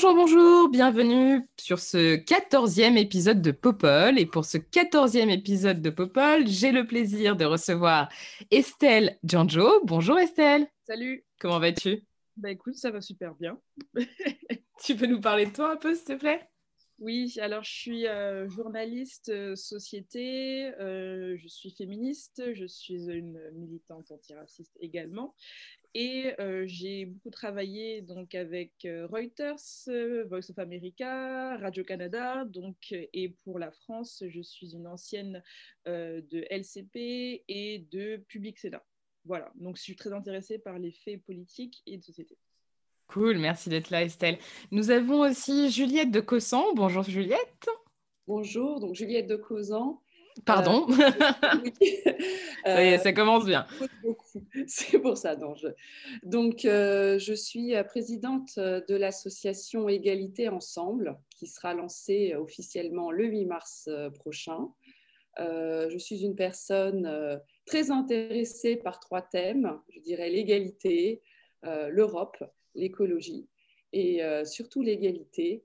Bonjour, bonjour, bienvenue sur ce quatorzième épisode de Popol. Et pour ce quatorzième épisode de Popol, j'ai le plaisir de recevoir Estelle Giangio. Bonjour Estelle, Salut. comment vas-tu? Bah écoute, ça va super bien. Tu peux nous parler de toi un peu, s'il te plaît? Oui, alors je suis euh, journaliste euh, société, euh, je suis féministe, je suis une militante antiraciste également. Et euh, j'ai beaucoup travaillé donc avec euh, Reuters, euh, Voice of America, Radio-Canada. Donc, et pour la France, je suis une ancienne euh, de LCP et de Public Sénat. Voilà, donc je suis très intéressée par les faits politiques et de société. Cool, merci d'être là Estelle. Nous avons aussi Juliette de Cossan. Bonjour Juliette. Bonjour, donc Juliette de Causan. Pardon, ça, est, Euh, ça commence bien. C'est pour ça. non, je- Donc, euh, je suis euh, présidente euh, de l'association Égalité Ensemble, qui sera lancée euh, officiellement le 8 mars euh, prochain. Euh, je suis une personne euh, très intéressée par trois thèmes, je dirais l'égalité, euh, l'Europe, l'écologie et euh, surtout l'égalité, euh,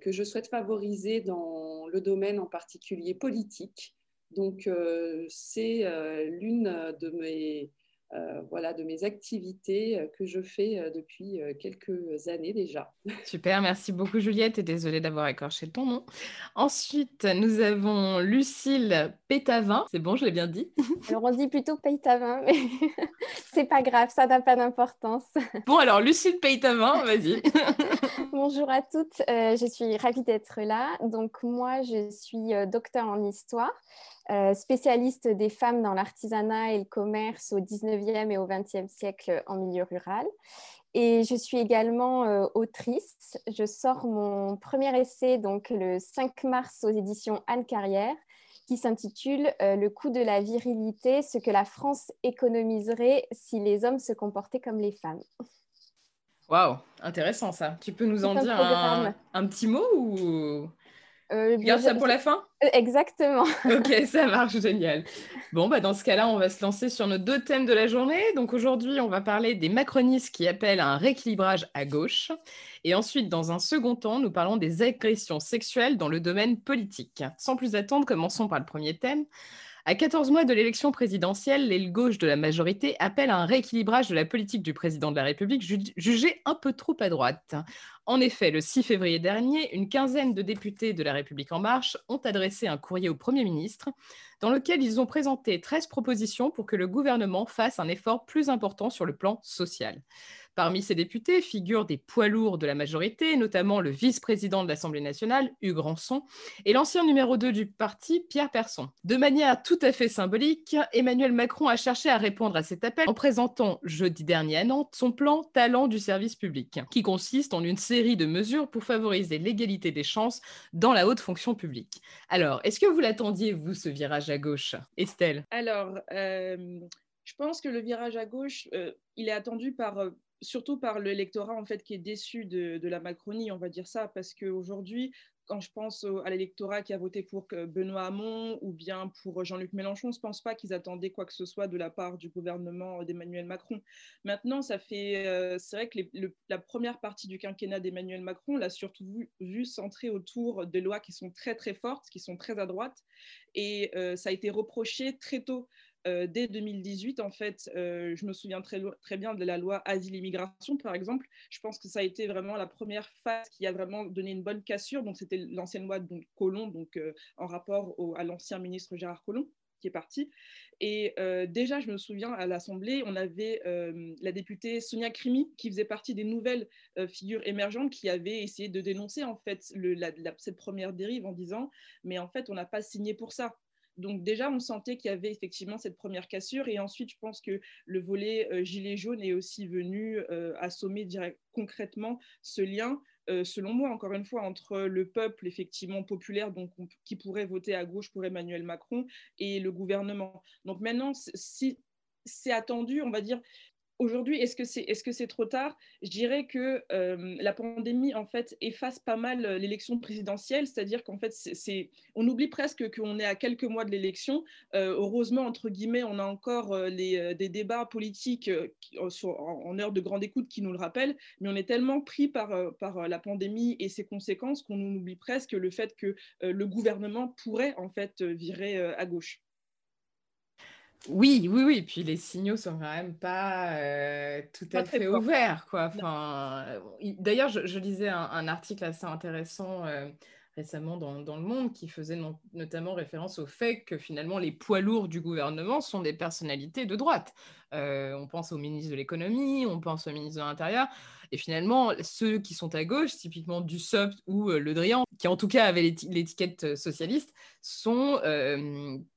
que je souhaite favoriser dans le domaine en particulier politique. Donc, euh, c'est euh, l'une de mes, euh, voilà, de mes activités euh, que je fais euh, depuis quelques années déjà. Super, merci beaucoup Juliette et désolée d'avoir écorché ton nom. Ensuite, nous avons Lucille Pétavin. C'est bon, je l'ai bien dit? Alors on dit plutôt Paytavin, mais c'est pas grave, ça n'a pas d'importance. Bon, alors Lucille Pétavin, vas-y. Bonjour à toutes, euh, je suis ravie d'être là. Donc moi, je suis docteur en histoire, euh, spécialiste des femmes dans l'artisanat et le commerce au 19e et au 20e siècle en milieu rural. Et je suis également euh, autrice. Je sors mon premier essai donc le 5 mars aux éditions Anne Carrière qui s'intitule euh, Le coût de la virilité, ce que la France économiserait si les hommes se comportaient comme les femmes. Waouh, intéressant ça. Tu peux nous en dire un, un petit mot ou Euh, tu gardes ça pour la fin? Euh, Exactement. Ok, ça marche, génial. Bon, bah dans ce cas-là, on va se lancer sur nos deux thèmes de la journée. Donc aujourd'hui, on va parler des macronistes qui appellent à un rééquilibrage à gauche. Et ensuite, dans un second temps, nous parlons des agressions sexuelles dans le domaine politique. Sans plus attendre, commençons par le premier thème. À 14 mois de l'élection présidentielle, l'aile gauche de la majorité appelle à un rééquilibrage de la politique du président de la République ju- jugée un peu trop à droite. En effet, le 6 février dernier, une quinzaine de députés de La République En Marche ont adressé un courrier au Premier ministre dans lequel ils ont présenté 13 propositions pour que le gouvernement fasse un effort plus important sur le plan social. Parmi ces députés figurent des poids lourds de la majorité, notamment le vice-président de l'Assemblée nationale, Hugues Rançon, et l'ancien numéro 2 du parti, Pierre Persson. De manière tout à fait symbolique, Emmanuel Macron a cherché à répondre à cet appel en présentant jeudi dernier à Nantes son plan Talent du service public, qui consiste en une série de mesures pour favoriser l'égalité des chances dans la haute fonction publique. Alors, est-ce que vous l'attendiez, vous, ce virage à gauche? Estelle? Alors, euh, je pense que le virage à gauche, euh, il est attendu par, euh, surtout par l'électorat en fait qui est déçu de, la Macronie, on va dire ça, parce qu'aujourd'hui, quand je pense à l'électorat qui a voté pour que Benoît Hamon ou bien pour Jean-Luc Mélenchon, je ne pense pas qu'ils attendaient quoi que ce soit de la part du gouvernement d'Emmanuel Macron. Maintenant, ça fait, euh, c'est vrai que la première partie du quinquennat d'Emmanuel Macron l'a surtout vu, vu centré autour de lois qui sont très très fortes, qui sont très à droite, et euh, ça a été reproché très tôt euh, dès 2018, en fait, euh, je me souviens très, bien de la loi Asile-Immigration, par exemple. Je pense que ça a été vraiment la première phase qui a vraiment donné une bonne cassure. Donc, c'était l'ancienne loi donc, Collomb, donc, euh, en rapport à l'ancien ministre Gérard Collomb qui est parti. Et déjà, je me souviens, à l'Assemblée, on avait la députée Sonia Crimi, qui faisait partie des nouvelles figures émergentes, qui avait essayé de dénoncer en fait cette première dérive en disant, mais en fait, on n'a pas signé pour ça. Donc déjà, on sentait qu'il y avait effectivement cette première cassure. Et ensuite, je pense que le volet euh, gilet jaune est aussi venu euh, assommer concrètement ce lien, euh, selon moi, encore une fois, entre le peuple effectivement populaire, donc qui pourrait voter à gauche pour Emmanuel Macron, et le gouvernement. Donc maintenant, si c'est attendu, on va dire, Aujourd'hui, est-ce que c'est est -ce c'est trop tard? Je dirais que euh, la pandémie, en fait, efface pas mal euh, l'élection présidentielle, c'est-à-dire qu'en fait, on oublie presque qu'on est à quelques mois de l'élection. Euh, heureusement, entre guillemets, on a encore des débats politiques en, heure de grande écoute qui nous le rappellent, mais on est tellement pris par, par la pandémie et ses conséquences qu'on oublie presque le fait que le gouvernement pourrait, en fait, virer à gauche. Oui, oui, oui. Puis les signaux sont quand même pas euh, tout à fait ouverts, quoi. Enfin, d'ailleurs, je, lisais un, article assez intéressant euh, récemment dans, Le Monde qui faisait notamment référence au fait que finalement les poids lourds du gouvernement sont des personnalités de droite. Euh, on pense au ministre de l'économie, on pense au ministre de l'Intérieur. Et finalement, ceux qui sont à gauche, typiquement Dussopt ou euh, Le Drian, qui en tout cas avaient l'étiquette euh, socialiste, sont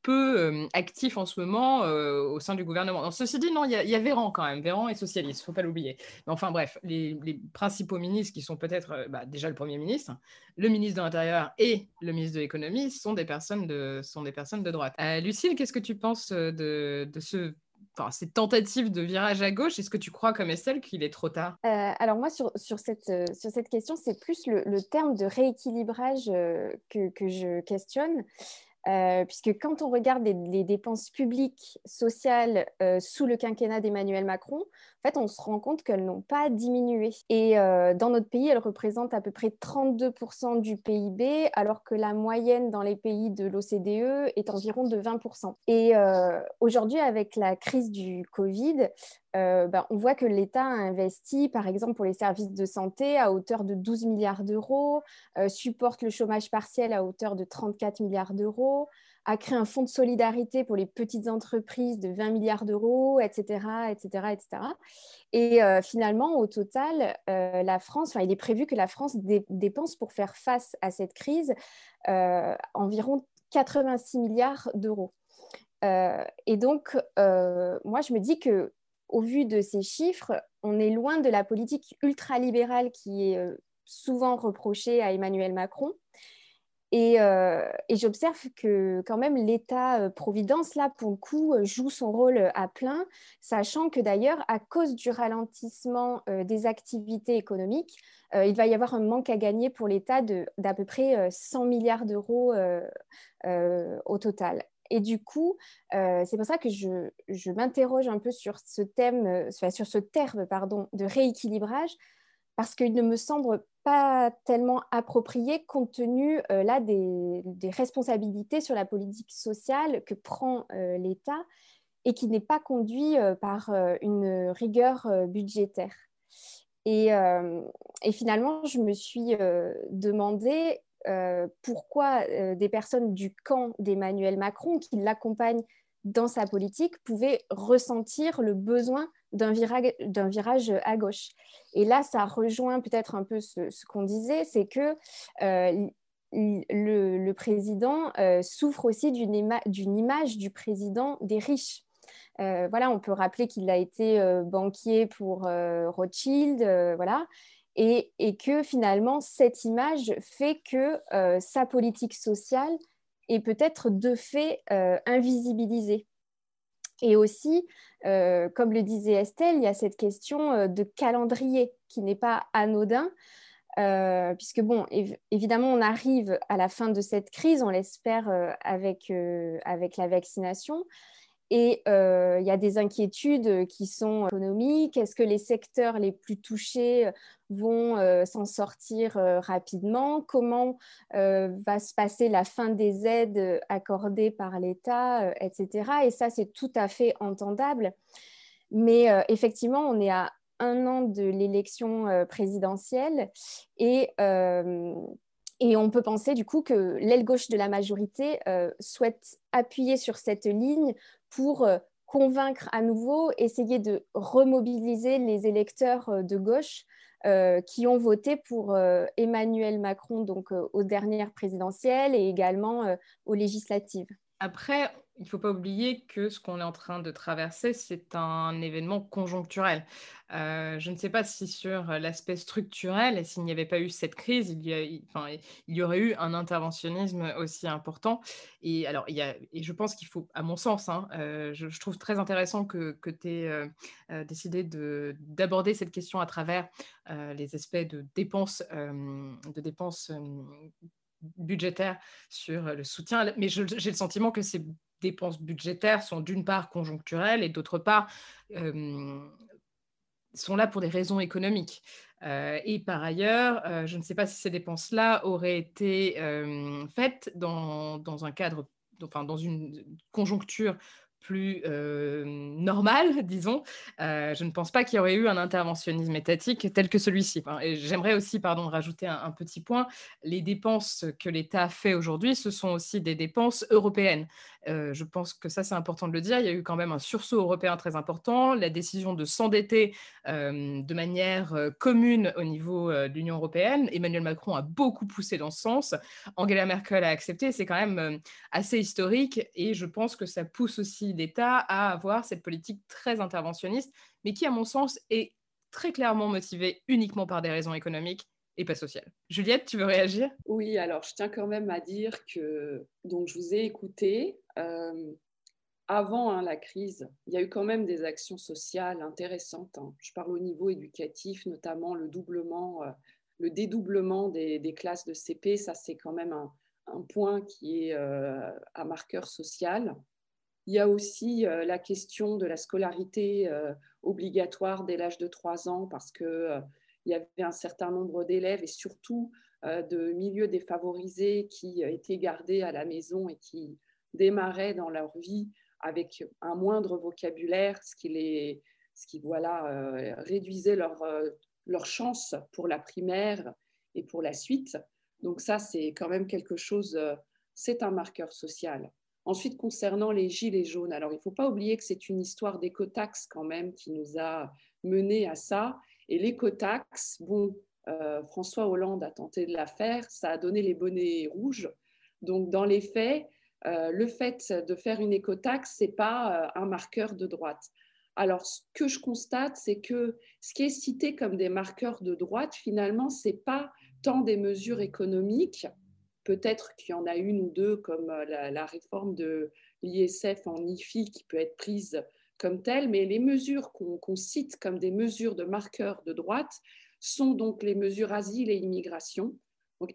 peu actifs en ce moment au sein du gouvernement. ceci dit, non, il y, a Véran quand même. Véran est socialiste, faut pas l'oublier. Mais enfin bref, les, principaux ministres qui sont peut-être bah, déjà le Premier ministre, le ministre de l'Intérieur et le ministre de l'Économie sont des personnes de, sont des personnes de droite. Lucille, qu'est-ce que tu penses de, de ce enfin, ces tentatives de virage à gauche, est-ce que tu crois comme Estelle qu'il est trop tard? Euh, Alors moi, sur, sur, cette, euh, sur cette question, c'est plus le, le, terme de rééquilibrage euh, que, que, je questionne. Euh, puisque quand on regarde les, dépenses publiques sociales euh, sous le quinquennat d'Emmanuel Macron, en fait, on se rend compte qu'elles n'ont pas diminué. Et euh, dans notre pays, elles représentent à peu près 32% du PIB, alors que la moyenne dans les pays de l'OCDE est environ de 20%. Et aujourd'hui, avec la crise du Covid, euh, ben, on voit que l'État a investi, par exemple, pour les services de santé à hauteur de 12 milliards d'euros, euh, supporte le chômage partiel à hauteur de 34 milliards d'euros, a créé un fonds de solidarité pour les petites entreprises de 20 milliards d'euros, etc., etc., etc. Et euh, finalement, au total, la France, il est prévu que la France dépense pour faire face à cette crise environ 86 milliards d'euros. et donc, moi, je me dis que au vu de ces chiffres, on est loin de la politique ultralibérale qui est euh, souvent reprochée à Emmanuel Macron. Euh, et, j'observe que quand même l'État-providence, euh, là, pour le coup, joue son rôle à plein, sachant que d'ailleurs, à cause du ralentissement des activités économiques, il va y avoir un manque à gagner pour l'État d'à peu près 100 milliards d'euros au total. Et du coup, euh, c'est pour ça que je, m'interroge un peu sur ce thème, euh, sur ce terme pardon, de rééquilibrage, parce qu'il ne me semble pas tellement approprié compte tenu euh, là des, responsabilités sur la politique sociale que prend l'État et qui n'est pas conduit par une rigueur budgétaire. Et, finalement, je me suis demandé euh, pourquoi euh, des personnes du camp d'Emmanuel Macron qui l'accompagnent dans sa politique pouvaient ressentir le besoin d'un virage, à gauche. Et là, ça rejoint peut-être un peu ce, qu'on disait, c'est que euh, le, président souffre aussi d'une image du président des riches. voilà, on peut rappeler qu'il a été banquier pour Rothschild, voilà, et, que finalement cette image fait que euh, sa politique sociale est peut-être de fait euh, invisibilisée. Et aussi, euh, comme le disait Estelle, il y a cette question de calendrier qui n'est pas anodin, puisque bon, évidemment, on arrive à la fin de cette crise, on l'espère avec, avec la vaccination, et euh, il y a des inquiétudes qui sont économiques. Est-ce que les secteurs les plus touchés vont euh, s'en sortir euh, rapidement? Comment va se passer la fin des aides accordées par l'État, etc. Et ça, c'est tout à fait entendable. Mais effectivement, on est à un an de l'élection présidentielle et et on peut penser du coup que l'aile gauche de la majorité souhaite appuyer sur cette ligne pour euh, convaincre à nouveau, essayer de remobiliser les électeurs euh, de gauche euh, qui ont voté pour Emmanuel Macron donc aux dernières présidentielles et également aux législatives. Après, il ne faut pas oublier que ce qu'on est en train de traverser, c'est un événement conjoncturel. Euh, je ne sais pas si sur l'aspect structurel, s'il n'y avait pas eu cette crise, il y, aurait eu un interventionnisme aussi important. Et, alors, il y a, et je pense qu'il faut, à mon sens, hein, euh, je, trouve très intéressant que, tu aies euh, décidé d'aborder cette question à travers les aspects de dépenses, de dépenses budgétaires sur le soutien. Mais j'ai le sentiment que ces dépenses budgétaires sont d'une part conjoncturelles et d'autre part sont là pour des raisons économiques. Euh, et par ailleurs, euh, je ne sais pas si ces dépenses-là auraient été faites dans, dans, un cadre, enfin dans une conjoncture plus euh, normal, disons, euh, je ne pense pas qu'il y aurait eu un interventionnisme étatique tel que celui-ci. Et j'aimerais aussi, pardon, rajouter un, petit point. Les dépenses que l'État fait aujourd'hui, ce sont aussi des dépenses européennes. Euh, je pense que ça, c'est important de le dire. Il y a eu quand même un sursaut européen très important. La décision de s'endetter de manière commune au niveau de l'Union européenne, Emmanuel Macron a beaucoup poussé dans ce sens. Angela Merkel a accepté. C'est quand même assez historique et je pense que ça pousse aussi d'État à avoir cette politique très interventionniste, mais qui, à mon sens, est très clairement motivée uniquement par des raisons économiques et pas sociales. Juliette, tu veux réagir? Oui, alors je tiens quand même à dire que donc je vous ai écouté. Euh, avant hein, la crise, il y a eu quand même des actions sociales intéressantes. Hein. Je parle au niveau éducatif, notamment le doublement, euh, le dédoublement des, classes de CP. Ça, c'est quand même un, point qui est euh, à marqueur social. Il y a aussi euh, la question de la scolarité obligatoire dès l'âge de 3 ans parce qu'il euh, y avait un certain nombre d'élèves et surtout de milieux défavorisés qui étaient gardés à la maison et qui démarraient dans leur vie avec un moindre vocabulaire, ce qui, les, ce qui voilà, réduisait leur, leur chance pour la primaire et pour la suite. Donc ça, c'est quand même quelque chose, c'est un marqueur social. Ensuite, concernant les gilets jaunes, alors il ne faut pas oublier que c'est une histoire d'écotaxe quand même qui nous a mené à ça. Et l'écotaxe, bon, euh, François Hollande a tenté de la faire, ça a donné les bonnets rouges. Donc, dans les faits, euh, le fait de faire une écotaxe, ce n'est pas euh, un marqueur de droite. Alors, ce que je constate, c'est que ce qui est cité comme des marqueurs de droite, finalement, ce n'est pas tant des mesures économiques, Peut-être qu'il y en a une ou deux, comme euh, la, réforme de l'ISF en IFI, qui peut être prise comme telle, mais les mesures qu'on cite comme des mesures de marqueurs de droite sont donc les mesures asile et immigration.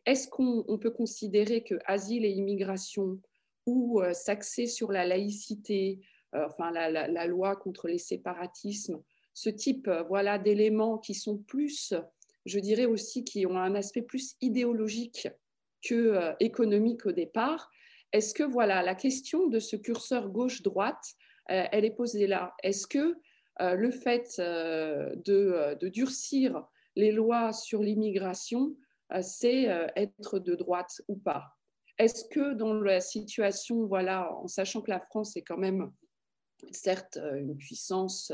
Est-ce qu'on peut considérer que asile et immigration ou euh, s'axer sur la laïcité, euh, enfin la, loi contre les séparatismes, ce type voilà d'éléments qui sont plus, je dirais aussi, qui ont un aspect plus idéologique que euh, économique au départ. Est-ce que voilà la question de ce curseur gauche-droite, euh, elle est posée là? Est-ce que euh, le fait de, durcir les lois sur l'immigration, c'est être de droite ou pas? Est-ce que dans la situation, voilà, en sachant que la France est quand même certes une puissance,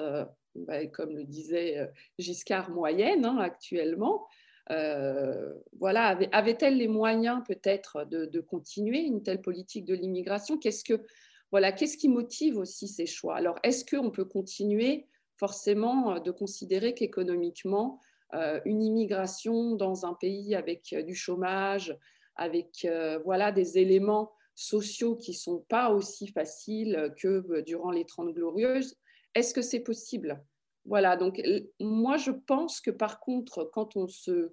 bah, comme le disait Giscard, moyenne hein, actuellement, euh, voilà, avait-elle les moyens peut-être de, continuer une telle politique de l'immigration? Qu'est-ce que voilà, qu'est-ce qui motive aussi ces choix? Alors, est-ce qu'on peut continuer forcément euh, de considérer qu'économiquement, euh, une immigration dans un pays avec du chômage, avec voilà des éléments sociaux qui sont pas aussi faciles que durant les Trente Glorieuses, est-ce que c'est possible? Voilà, donc moi je pense que par contre, quand on se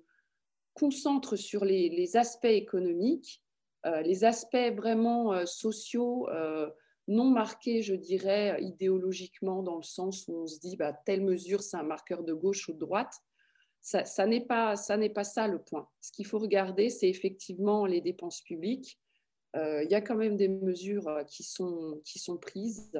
concentre sur les, aspects économiques, euh, les aspects vraiment euh, sociaux, euh, non marqués, je dirais, idéologiquement, dans le sens où on se dit, bah, telle mesure, c'est un marqueur de gauche ou de droite, ça, n'est pas, ça le point. Ce qu'il faut regarder, c'est effectivement les dépenses publiques. Il y a quand même des mesures qui sont, qui sont prises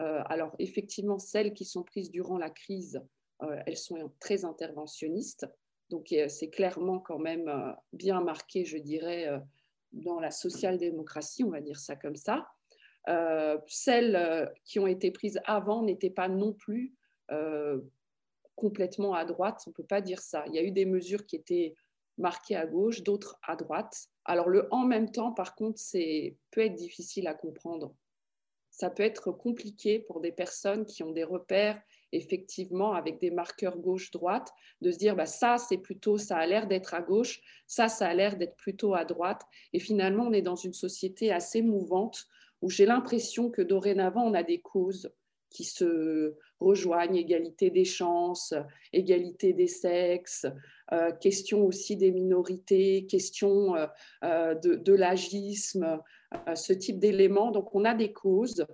euh, alors effectivement, celles qui sont prises durant la crise, euh, elles sont très interventionnistes. Donc euh, c'est clairement quand même bien marqué, je dirais, dans la social-démocratie, on va dire ça comme ça. celles qui ont été prises avant n'étaient pas non plus complètement à droite, on ne peut pas dire ça. Il y a eu des mesures qui étaient marquées à gauche, d'autres à droite. Alors le en même temps, par contre, c'est peut être difficile à comprendre ça peut être compliqué pour des personnes qui ont des repères effectivement avec des marqueurs gauche-droite, de se dire bah, ça, c'est plutôt, ça a l'air d'être à gauche, ça, ça a l'air d'être plutôt à droite. Et finalement, on est dans une société assez mouvante où j'ai l'impression que dorénavant, on a des causes qui se rejoignent, égalité des chances, égalité des sexes, euh, question aussi des minorités, question euh, euh, de, de l'agisme, ce type d'éléments. Donc on a des causes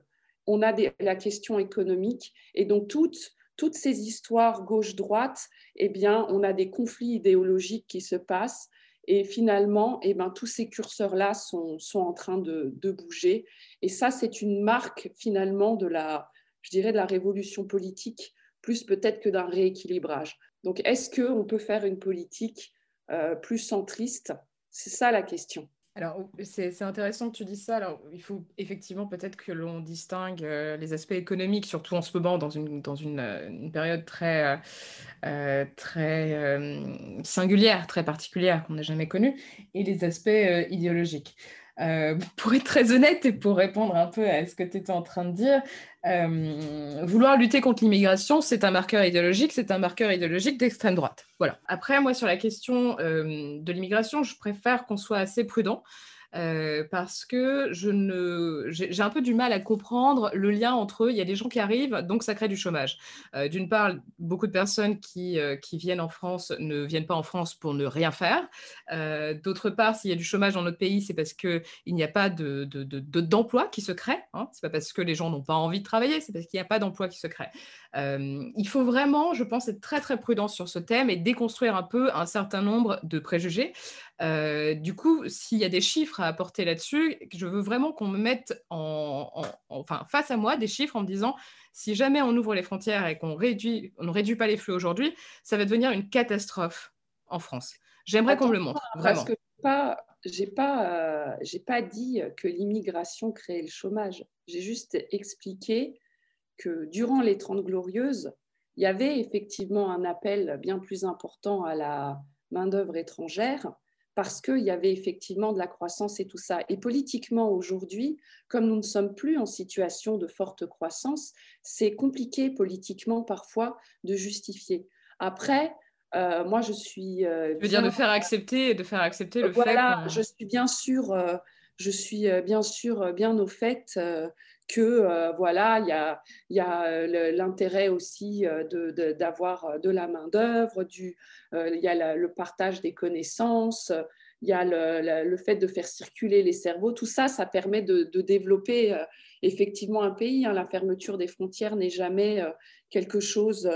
on a la question économique. Et donc, toutes, toutes ces histoires gauche-droite, eh bien, on a des conflits idéologiques qui se passent. Et finalement, eh ben, tous ces curseurs-là sont, sont, en train de, bouger. Et ça, c'est une marque finalement de la, je dirais, de la révolution politique, plus peut-être que d'un rééquilibrage. Donc, est-ce qu'on peut faire une politique euh, plus centriste? C'est ça la question. Alors, c'est intéressant que tu dises ça. Alors, il faut effectivement peut-être que l'on distingue euh, les aspects économiques, surtout en ce moment, dans une, euh, période très, très singulière, très particulière qu'on n'a jamais connue, et les aspects idéologiques. Euh, pour être très honnête et pour répondre un peu à ce que tu étais en train de dire, euh, vouloir lutter contre l'immigration, c'est un marqueur idéologique, c'est un marqueur idéologique d'extrême droite. Voilà. Après, moi, sur la question euh, de l'immigration, je préfère qu'on soit assez prudent. Euh, parce que je ne, j'ai un peu du mal à comprendre le lien entre eux. Il y a des gens qui arrivent, donc ça crée du chômage. Euh, d'une part, beaucoup de personnes qui, euh, qui, viennent en France ne viennent pas en France pour ne rien faire. D'autre part, s'il y a du chômage dans notre pays, c'est parce qu'il n'y a pas de, d'emploi qui se crée. Hein. Ce n'est pas parce que les gens n'ont pas envie de travailler, c'est parce qu'il n'y a pas d'emploi qui se crée. Il faut vraiment, je pense, être très très prudent sur ce thème et déconstruire un peu un certain nombre de préjugés. Euh, du coup, s'il y a des chiffres à apporter là-dessus, je veux vraiment qu'on me mette en, enfin, face à moi des chiffres en me disant si jamais on ouvre les frontières et qu'on réduit, on ne réduit pas les flux aujourd'hui, ça va devenir une catastrophe en France. J'aimerais qu'on me le montre, vraiment. Parce que pas, j'ai pas, euh, pas dit que l'immigration créait le chômage. J'ai juste expliqué que durant les Trente Glorieuses, il y avait effectivement un appel bien plus important à la main-d'œuvre étrangère parce qu'il y avait effectivement de la croissance et tout ça. Et politiquement, aujourd'hui, comme nous ne sommes plus en situation de forte croissance, c'est compliqué politiquement parfois de justifier. Après, euh, moi, je suis. Euh, je veux dire de faire accepter, de faire accepter le fait. Voilà, je suis bien sûr, euh, je suis bien sûr bien au fait que voilà, il y a, a l'intérêt aussi d'avoir de, la main d'œuvre, il y a le partage des connaissances, il y a le, fait de faire circuler les cerveaux. Tout ça, ça permet de, développer effectivement un pays. Hein. La fermeture des frontières n'est jamais quelque chose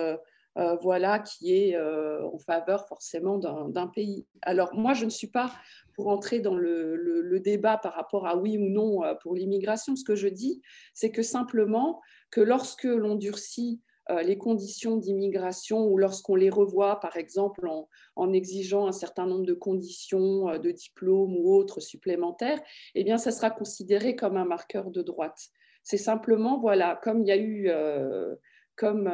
voilà, qui est en faveur forcément d'un pays. Alors moi, je ne suis pas pour entrer dans le, débat par rapport à oui ou non euh, pour l'immigration. Ce que je dis, c'est que simplement que lorsque l'on durcit euh, les conditions d'immigration ou lorsqu'on les revoit, par exemple, en, exigeant un certain nombre de conditions euh, de diplôme ou autres supplémentaires, eh bien, ça sera considéré comme un marqueur de droite. C'est simplement, voilà, comme il y a eu, comme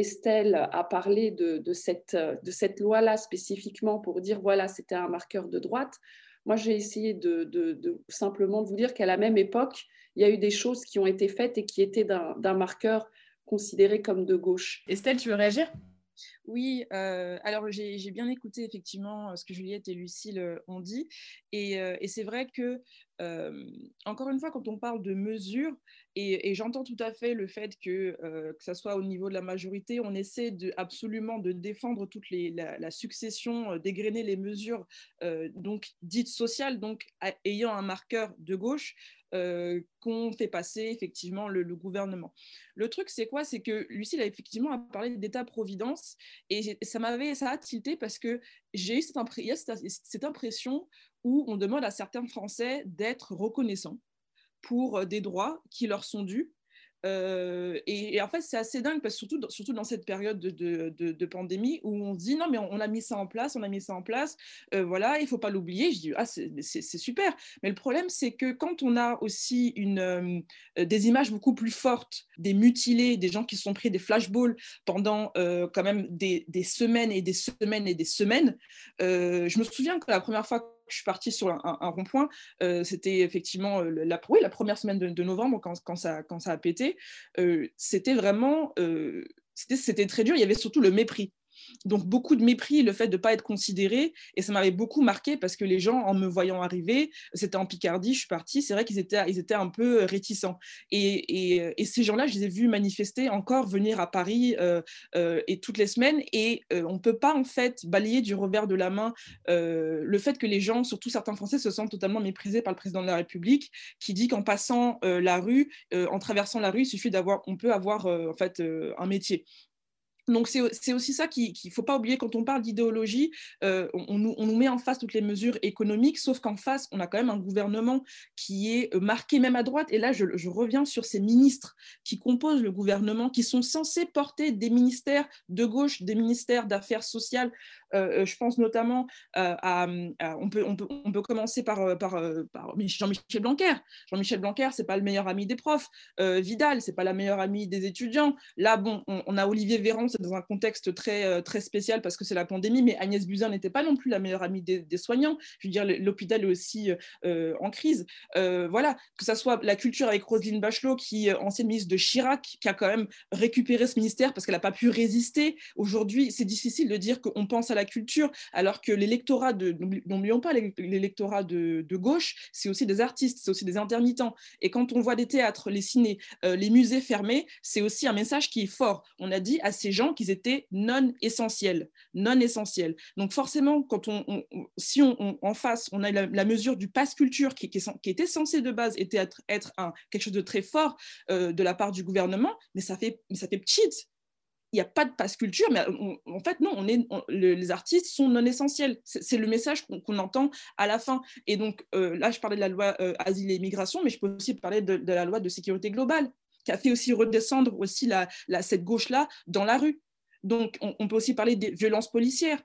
Estelle a parlé de, cette, de loi-là spécifiquement pour dire voilà, c'était un marqueur de droite. Moi, j'ai essayé de, simplement de vous dire qu'à la même époque, il y a eu des choses qui ont été faites et qui étaient d'un marqueur considéré comme de gauche. Estelle, tu veux réagir? Oui, euh, alors j'ai bien écouté effectivement ce que Juliette et Lucille euh, ont dit. Et, euh, et c'est vrai que, encore une fois, quand on parle de mesures, et, j'entends tout à fait le fait que, que ce soit au niveau de la majorité, on essaie de, absolument de défendre toute la, succession, dégrainer les mesures donc dites sociales, donc ayant un marqueur de gauche. Euh, qu'on fait passer effectivement le, gouvernement. Le truc, c'est quoi? C'est que Lucille a effectivement parlé d'État-providence et ça m'avait ça a tilté parce que j'ai eu cette, cette, impression où on demande à certains Français d'être reconnaissants pour des droits qui leur sont dus euh, et, en fait, c'est assez dingue, parce que surtout, surtout dans cette période de, pandémie où on se dit non, mais on, a mis ça en place, on a mis ça en place, euh, voilà, il faut pas l'oublier. Je dis ah, c'est super. Mais le problème, c'est que quand on a aussi euh, des images beaucoup plus fortes, des mutilés, des gens qui sont pris des flashballs pendant quand même des, semaines et des semaines et des semaines, je me souviens que la première fois je suis partie sur un, rond-point. c'était effectivement la, oui, la première semaine de, novembre quand, ça, quand ça a pété. c'était vraiment c'était très dur. Il y avait surtout le mépris. Donc beaucoup de mépris, le fait de ne pas être considéré, et ça m'avait beaucoup marqué parce que les gens, en me voyant arriver, c'était en Picardie, je suis partie, c'est vrai qu'ils étaient, un peu réticents. Et, ces gens-là, je les ai vus manifester, encore venir à Paris euh, euh, et toutes les semaines, et euh, on ne peut pas en fait balayer du revers de la main le fait que les gens, surtout certains Français, se sentent totalement méprisés par le président de la République, qui dit qu'en passant la rue, en traversant la rue, il suffit d'avoir, on peut avoir en fait un métier. Donc c'est aussi ça qu'il ne faut pas oublier quand on parle d'idéologie, euh, on, nous met en face toutes les mesures économiques, sauf qu'en face, on a quand même un gouvernement qui est euh, marqué même à droite. Et là, je, reviens sur ces ministres qui composent le gouvernement, qui sont censés porter des ministères de gauche, des ministères d'affaires sociales. Euh, je pense notamment à, on, peut, on, peut, commencer par, par, Jean-Michel Blanquer. Jean-Michel Blanquer, c'est pas le meilleur ami des profs. Vidal, c'est pas la meilleure amie des étudiants. Là, bon, on, a Olivier Véran, dans un contexte très, euh, très spécial parce que c'est la pandémie, mais Agnès Buzyn n'était pas non plus la meilleure amie des, soignants. Je veux dire, l'hôpital est aussi euh, en crise. Euh, voilà, que ce soit la culture avec Roselyne Bachelot, qui ancienne ministre de Chirac, qui a quand même récupéré ce ministère parce qu'elle n'a pas pu résister. Aujourd'hui, c'est difficile de dire qu'on pense à la culture, alors que l'électorat de, n'oublions pas l'électorat de, gauche, c'est aussi des artistes, c'est aussi des intermittents. Et quand on voit des théâtres, les cinés, les musées fermés, c'est aussi un message qui est fort. On a dit à ces gens qu'ils étaient non essentiels, non essentiels. Donc forcément, quand on, si on, en face, on a la, mesure du pass culture qui, qui, était censé de base être, un, quelque chose de très fort euh, de la part du gouvernement, mais ça fait, ça fait petit il n'y a pas de passe culture, mais en fait, non, les artistes sont non essentiels. C'est le message qu'on entend à la fin. Et donc, euh, là, je parlais de la loi euh, Asile et Immigration, mais je peux aussi parler de, la loi de sécurité globale, qui a fait aussi redescendre aussi la, cette gauche-là dans la rue. Donc, on, peut aussi parler des violences policières.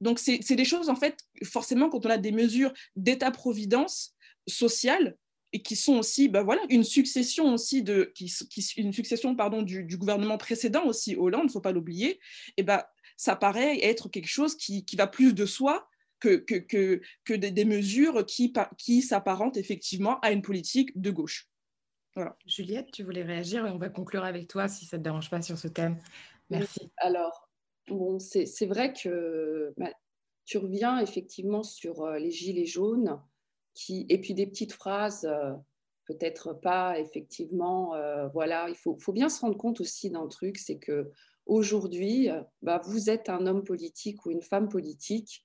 Donc, c'est des choses, en fait, forcément, quand on a des mesures d'état-providence sociale, et qui sont aussi ben voilà, une succession aussi de qui, une succession pardon du, gouvernement précédent aussi Hollande, il ne faut pas l'oublier. Et ben ça paraît être quelque chose qui, qui va plus de soi que, que, que, que des, des, mesures qui, qui s'apparentent effectivement à une politique de gauche. Voilà. Juliette, tu voulais réagir et on va conclure avec toi si ça ne te dérange pas sur ce thème. Merci. Alors, bon, c'est vrai que bah, tu reviens effectivement sur euh, les gilets jaunes, et puis des petites phrases, euh, peut-être pas effectivement, euh, voilà, il faut, bien se rendre compte aussi d'un truc, c'est que aujourd'hui, bah, vous êtes un homme politique ou une femme politique,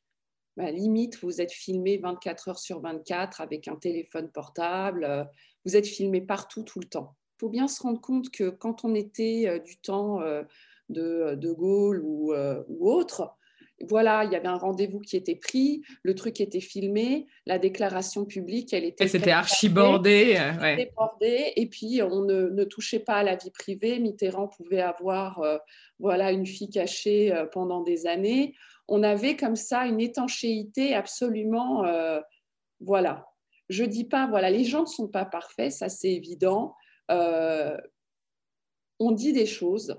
bah, limite, vous êtes filmé 24 heures sur 24 avec un téléphone portable, vous êtes filmé partout, tout le temps. Il faut bien se rendre compte que quand on était du temps de, Gaulle euh, ou autre. Voilà, il y avait un rendez-vous qui était pris, le truc était filmé, la déclaration publique, elle était. C'était archibordé. Ouais. Et puis, on ne, ne, touchait pas à la vie privée. Mitterrand pouvait avoir euh, voilà, une fille cachée euh, pendant des années. On avait comme ça une étanchéité absolument. voilà. Je dis pas, voilà, les gens ne sont pas parfaits, ça c'est évident. on dit des choses,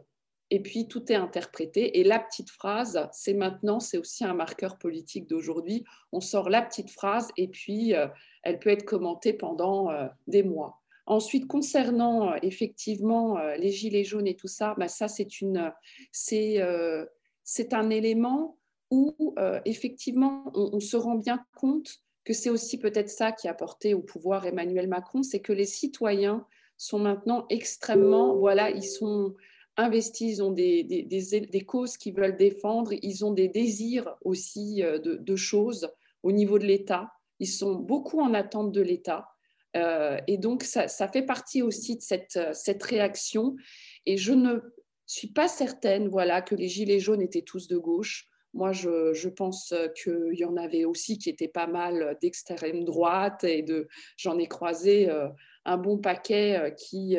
et puis tout est interprété. Et la petite phrase, c'est maintenant, c'est aussi un marqueur politique d'aujourd'hui. On sort la petite phrase et puis euh, elle peut être commentée pendant euh, des mois. Ensuite, concernant euh, effectivement les gilets jaunes et tout ça, bah, ça c'est une, c'est, c'est un élément où effectivement on, on, se rend bien compte que c'est aussi peut-être ça qui a porté au pouvoir Emmanuel Macron, c'est que les citoyens sont maintenant extrêmement, voilà, ils sont investis, ils ont des, des, causes qu'ils veulent défendre, ils ont des désirs aussi euh, de, choses au niveau de l'État. Ils sont beaucoup en attente de l'État. Euh, et donc, ça, fait partie aussi de cette, cette réaction. Et je ne suis pas certaine voilà, que les Gilets jaunes étaient tous de gauche. Moi, je, je pense qu'il y en avait aussi qui étaient pas mal d'extrême droite et de, j'en ai croisé euh, un bon paquet qui,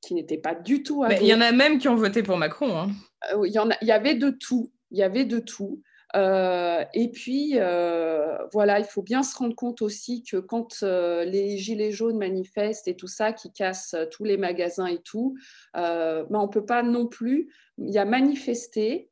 qui n'étaient pas du tout. il y en a même qui ont voté pour Macron. Hein. Euh, il, y en il y avait de tout. Il y avait de tout. Euh, et puis, euh, voilà, il faut bien se rendre compte aussi que quand les gilets jaunes manifestent et tout ça, qui cassent tous les magasins et tout, ben, on ne peut pas non plus. Il y a manifester,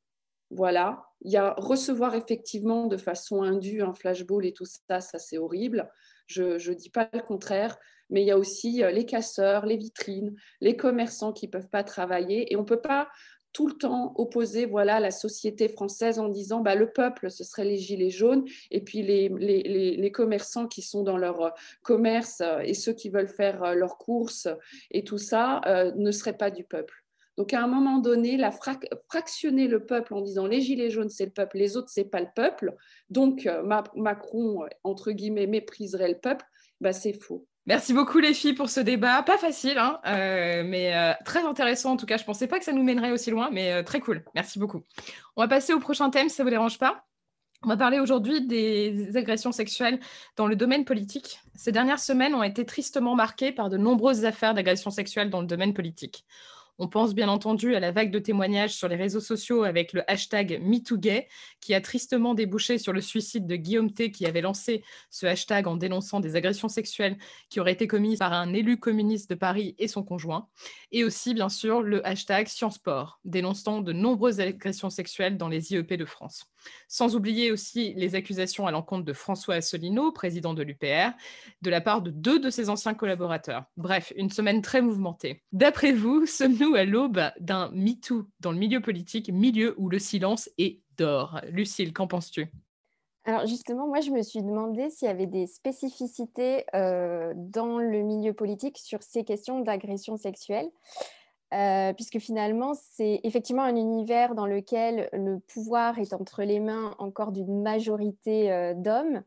Voilà. Il y a recevoir effectivement de façon indue un flashball et tout ça, ça c'est horrible. Je ne dis pas le contraire, mais il y a aussi euh, les casseurs, les vitrines, les commerçants qui ne peuvent pas travailler. Et on ne peut pas tout le temps opposer voilà, la société française en disant bah, le peuple, ce serait les gilets jaunes, et puis les, les, les, commerçants qui sont dans leur euh, commerce euh, et ceux qui veulent faire leurs courses et tout ça ne seraient pas du peuple. Donc à un moment donné, fractionner le peuple en disant les gilets jaunes c'est le peuple, les autres c'est pas le peuple, donc Macron entre guillemets mépriserait le peuple, bah, c'est faux. Merci beaucoup les filles pour ce débat. Pas facile, hein, euh, mais euh, très intéressant en tout cas. Je ne pensais pas que ça nous mènerait aussi loin, mais euh, très cool. Merci beaucoup. On va passer au prochain thème, si ça ne vous dérange pas. On va parler aujourd'hui des agressions sexuelles dans le domaine politique. Ces dernières semaines ont été tristement marquées par de nombreuses affaires d'agressions sexuelles dans le domaine politique. On pense bien entendu à la vague de témoignages sur les réseaux sociaux avec le hashtag MeTooGay, qui a tristement débouché sur le suicide de Guillaume T, qui avait lancé ce hashtag en dénonçant des agressions sexuelles qui auraient été commises par un élu communiste de Paris et son conjoint. Et aussi, bien sûr, le hashtag SciencePort, dénonçant de nombreuses agressions sexuelles dans les IEP de France. Sans oublier aussi les accusations à l'encontre de François Asselineau, président de l'UPR, de la part de deux de ses anciens collaborateurs. Bref, une semaine très mouvementée. D'après vous, sommes-nous à l'aube d'un MeToo dans le milieu politique, milieu où le silence est d'or Lucille, qu'en penses-tu? Alors justement, moi, je me suis demandé s'il y avait des spécificités euh, dans le milieu politique sur ces questions d'agression sexuelle. Euh, puisque finalement, c'est effectivement un univers dans lequel le pouvoir est entre les mains encore d'une majorité euh, d'hommes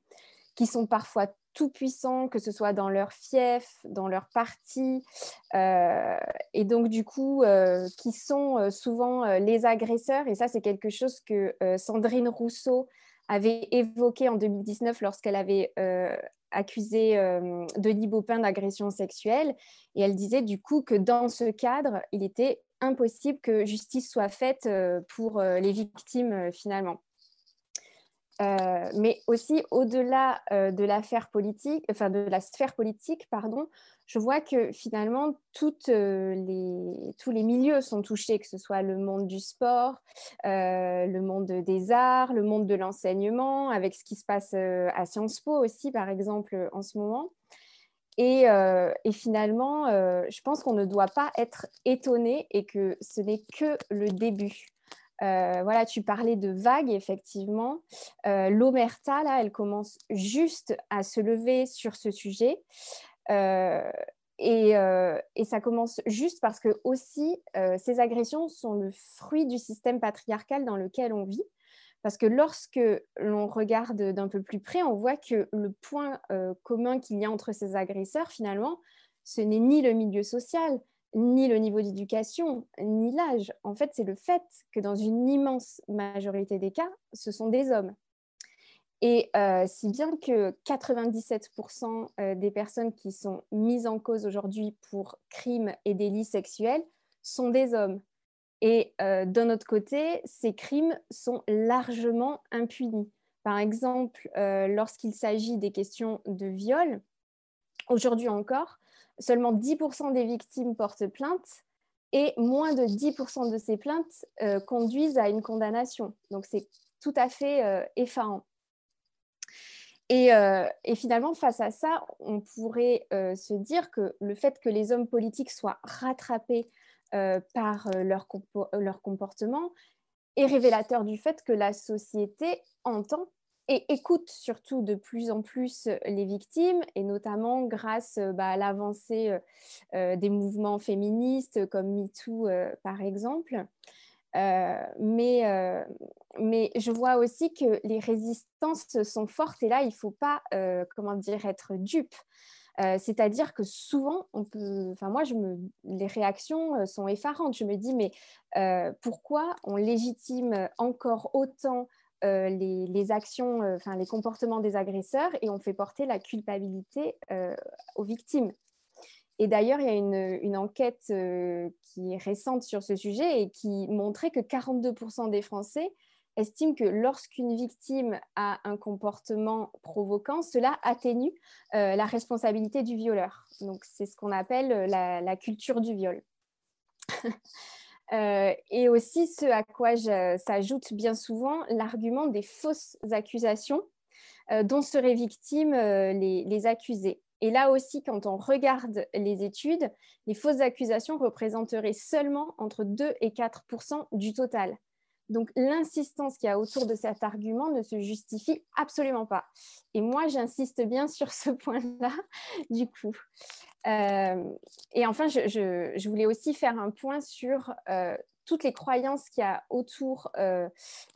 qui sont parfois tout puissants, que ce soit dans leur fief, dans leur parti, euh, et donc du coup, qui sont souvent les agresseurs. Et ça, c'est quelque chose que Sandrine Rousseau avait évoqué en 2019 lorsqu'elle avait accusé euh, Denis Baupin d'agression sexuelle. Et elle disait du coup que dans ce cadre, il était impossible que justice soit faite euh, pour euh, les victimes finalement. Mais aussi au-delà enfin de la sphère politique, pardon, je vois que finalement, euh, tous les milieux sont touchés, que ce soit le monde du sport, euh, le monde des arts, le monde de l'enseignement, avec ce qui se passe euh, à Sciences Po aussi, par exemple, en ce moment. Et finalement, je pense qu'on ne doit pas être étonné et que ce n'est que le début. Voilà, tu parlais de vagues, effectivement. L'Omerta, là, elle commence juste à se lever sur ce sujet. Euh, euh, et, ça commence juste parce que aussi, euh, ces agressions sont le fruit du système patriarcal dans lequel on vit. Parce que lorsque l'on regarde d'un peu plus près, on voit que le point commun qu'il y a entre ces agresseurs, finalement, ce n'est ni le milieu social, ni le niveau d'éducation, ni l'âge. En fait, c'est le fait que dans une immense majorité des cas, ce sont des hommes. Et euh, si bien que 97% euh, des personnes qui sont mises en cause aujourd'hui pour crimes et délits sexuels sont des hommes. Et euh, d'un autre côté, ces crimes sont largement impunis. Par exemple, lorsqu'il s'agit des questions de viol, aujourd'hui encore, seulement 10% des victimes portent plainte et moins de 10% de ces plaintes conduisent à une condamnation. Donc c'est tout à fait effarant. Euh, et, finalement, face à ça, on pourrait euh, se dire que le fait que les hommes politiques soient rattrapés euh, par leur, comportement est révélateur du fait que la société entend et écoute surtout de plus en plus les victimes, et notamment grâce bah, à l'avancée des mouvements féministes comme MeToo, par exemple. Euh, mais, euh, mais je vois aussi que les résistances sont fortes et là, il ne faut pas, euh, comment dire, être dupe. C'est-à-dire que souvent, moi, je me, les réactions sont effarantes. Je me dis, mais pourquoi on légitime encore autant les, les, actions, enfin les comportements des agresseurs et on fait porter la culpabilité aux victimes et d'ailleurs, il y a une, enquête euh, qui est récente sur ce sujet et qui montrait que 42% des Français estiment que lorsqu'une victime a un comportement provoquant, cela atténue euh, la responsabilité du violeur. Donc, c'est ce qu'on appelle euh, la, culture du viol. et aussi ce à quoi s'ajoute bien souvent l'argument des fausses accusations dont seraient victimes les accusés. Et là aussi, quand on regarde les études, les fausses accusations représenteraient seulement entre 2 et 4% du total. Donc l'insistance qu'il y a autour de cet argument ne se justifie absolument pas. Et moi, j'insiste bien sur ce point-là, du coup. Euh, et enfin, je, voulais aussi faire un point sur euh, toutes les croyances qu'il y a autour euh,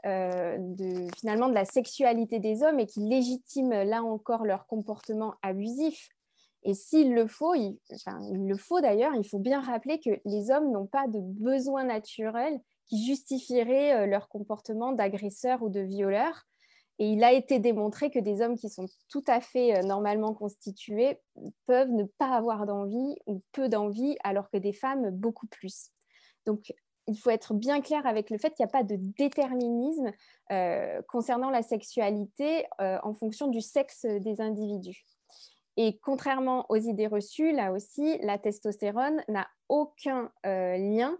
de, finalement de la sexualité des hommes et qui légitiment là encore leur comportement abusif. Et s'il le faut, il, le faut d'ailleurs, il faut bien rappeler que les hommes n'ont pas de besoins naturels qui justifieraient leur comportement d'agresseur ou de violeur. Et il a été démontré que des hommes qui sont tout à fait euh, normalement constitués peuvent ne pas avoir d'envie ou peu d'envie, alors que des femmes beaucoup plus. Donc, il faut être bien clair avec le fait qu'il n'y a pas de déterminisme euh, concernant la sexualité en fonction du sexe des individus. Et contrairement aux idées reçues, là aussi, la testostérone n'a aucun euh, lien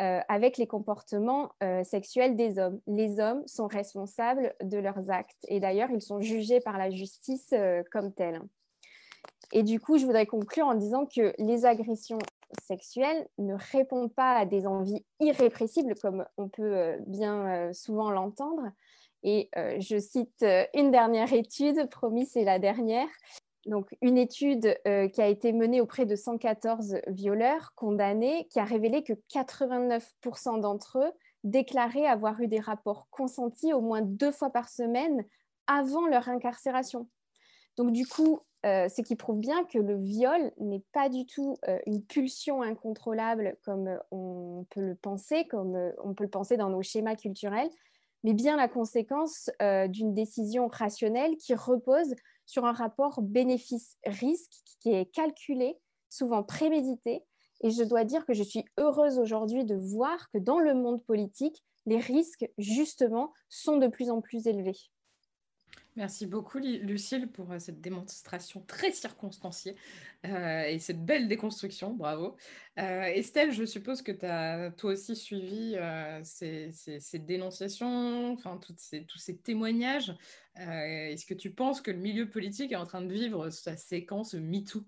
euh, avec les comportements euh, sexuels des hommes. Les hommes sont responsables de leurs actes et d'ailleurs, ils sont jugés par la justice comme tels. Et du coup, je voudrais conclure en disant que les agressions sexuelles ne répondent pas à des envies irrépressibles comme on peut bien souvent l'entendre. Et je cite une dernière étude, promis c'est la dernière, donc, une étude euh, qui a été menée auprès de 114 violeurs condamnés qui a révélé que 89% d'entre eux déclaraient avoir eu des rapports consentis au moins deux fois par semaine avant leur incarcération. Donc, du coup, euh, ce qui prouve bien que le viol n'est pas du tout euh, une pulsion incontrôlable comme on peut le penser, comme on peut le penser dans nos schémas culturels, mais bien la conséquence d'une décision rationnelle qui repose sur un rapport bénéfice-risque qui est calculé, souvent prémédité. Et je dois dire que je suis heureuse aujourd'hui de voir que dans le monde politique, les risques, justement, sont de plus en plus élevés. Merci beaucoup, Lucille, pour euh, cette démonstration très circonstanciée euh, et cette belle déconstruction. Bravo. Euh, Estelle, je suppose que tu as toi aussi suivi ces, dénonciations, enfin, tous ces témoignages. Est-ce que tu penses que le milieu politique est en train de vivre sa séquence MeToo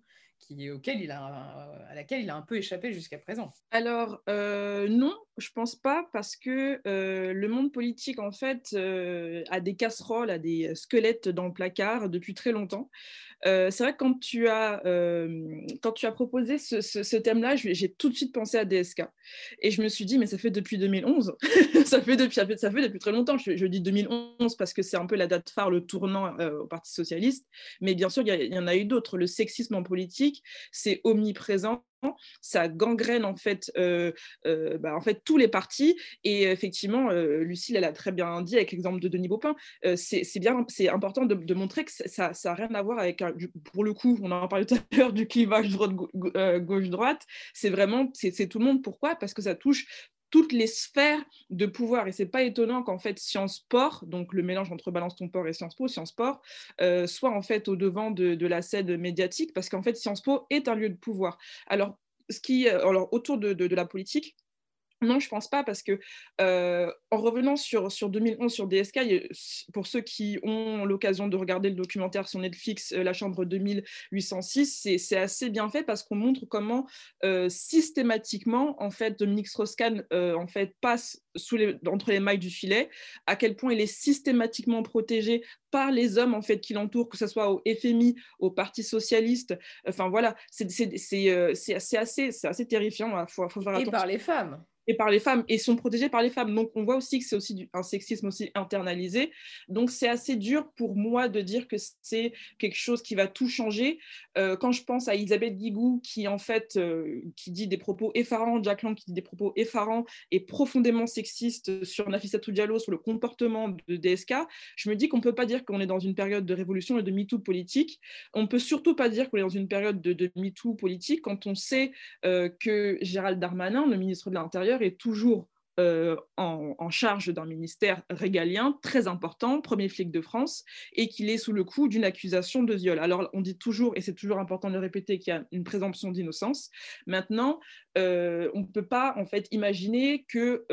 auquel à laquelle il a un peu échappé jusqu'à présent? Alors, non, je pense pas parce que euh, le monde politique en fait euh, a des casseroles, a des squelettes dans le placard depuis très longtemps. Euh, c'est vrai que quand tu as quand tu as proposé ce, thème-là, j'ai tout de suite pensé à DSK et je me suis dit mais ça fait depuis 2011, ça fait depuis ça fait, ça fait depuis très longtemps. Je, dis 2011 parce que c'est un peu la date phare, le tournant au Parti socialiste, mais bien sûr il y, en a eu d'autres. Le sexisme en politique, c'est omniprésent ça gangrène en fait, euh, euh, bah, en fait tous les partis. Et effectivement, euh, Lucille, elle a très bien dit avec l'exemple de Denis Baupin, c'est bien, c'est important de, montrer que ça n'a rien à voir avec, pour le coup, on en parlait tout à l'heure du clivage gauche-droite. C'est vraiment, c'est tout le monde. Pourquoi? Parce que ça touche toutes les sphères de pouvoir. Et c'est pas étonnant qu'en fait Sciences Sport, donc le mélange entre Balance ton port et Sciences Po, Sciences Sport, euh, soit en fait au devant de, la scène médiatique, parce qu'en fait Sciences Po est un lieu de pouvoir. Alors, ce qui, euh, alors autour de la politique, non, je pense pas parce que euh, en revenant sur, sur 2011 sur DSK, pour ceux qui ont l'occasion de regarder le documentaire sur Netflix, euh, La Chambre 2806, c'est assez bien fait parce qu'on montre comment euh, systématiquement en fait Dominique Strauss-Kahn en fait passe sous les, entre les mailles du filet, à quel point il est systématiquement protégé par les hommes en fait qui l'entourent, que ce soit au FMI, au Parti socialiste. Enfin voilà, c'est assez, assez terrifiant. Il faut, faut faire Et par les femmes et par les femmes et sont protégées par les femmes. Donc on voit aussi que c'est aussi un sexisme aussi internalisé. Donc c'est assez dur pour moi de dire que c'est quelque chose qui va tout changer. Euh, quand je pense à Isabelle Guigou qui en fait euh, qui dit des propos effarants, Jack Lang qui dit des propos effarants et profondément sexistes sur Nafissatou Diallo sur le comportement de DSK, je me dis qu'on peut pas dire qu'on est dans une période de révolution et de MeToo politique. On peut surtout pas dire qu'on est dans une période de, de MeToo politique quand on sait euh, que Gérald Darmanin, le ministre de l'Intérieur, est toujours euh, en, charge d'un ministère régalien très important, premier flic de France, et qu'il est sous le coup d'une accusation de viol. Alors on dit toujours, et c'est toujours important de le répéter, qu'il y a une présomption d'innocence. Maintenant, euh, on ne peut pas en fait imaginer que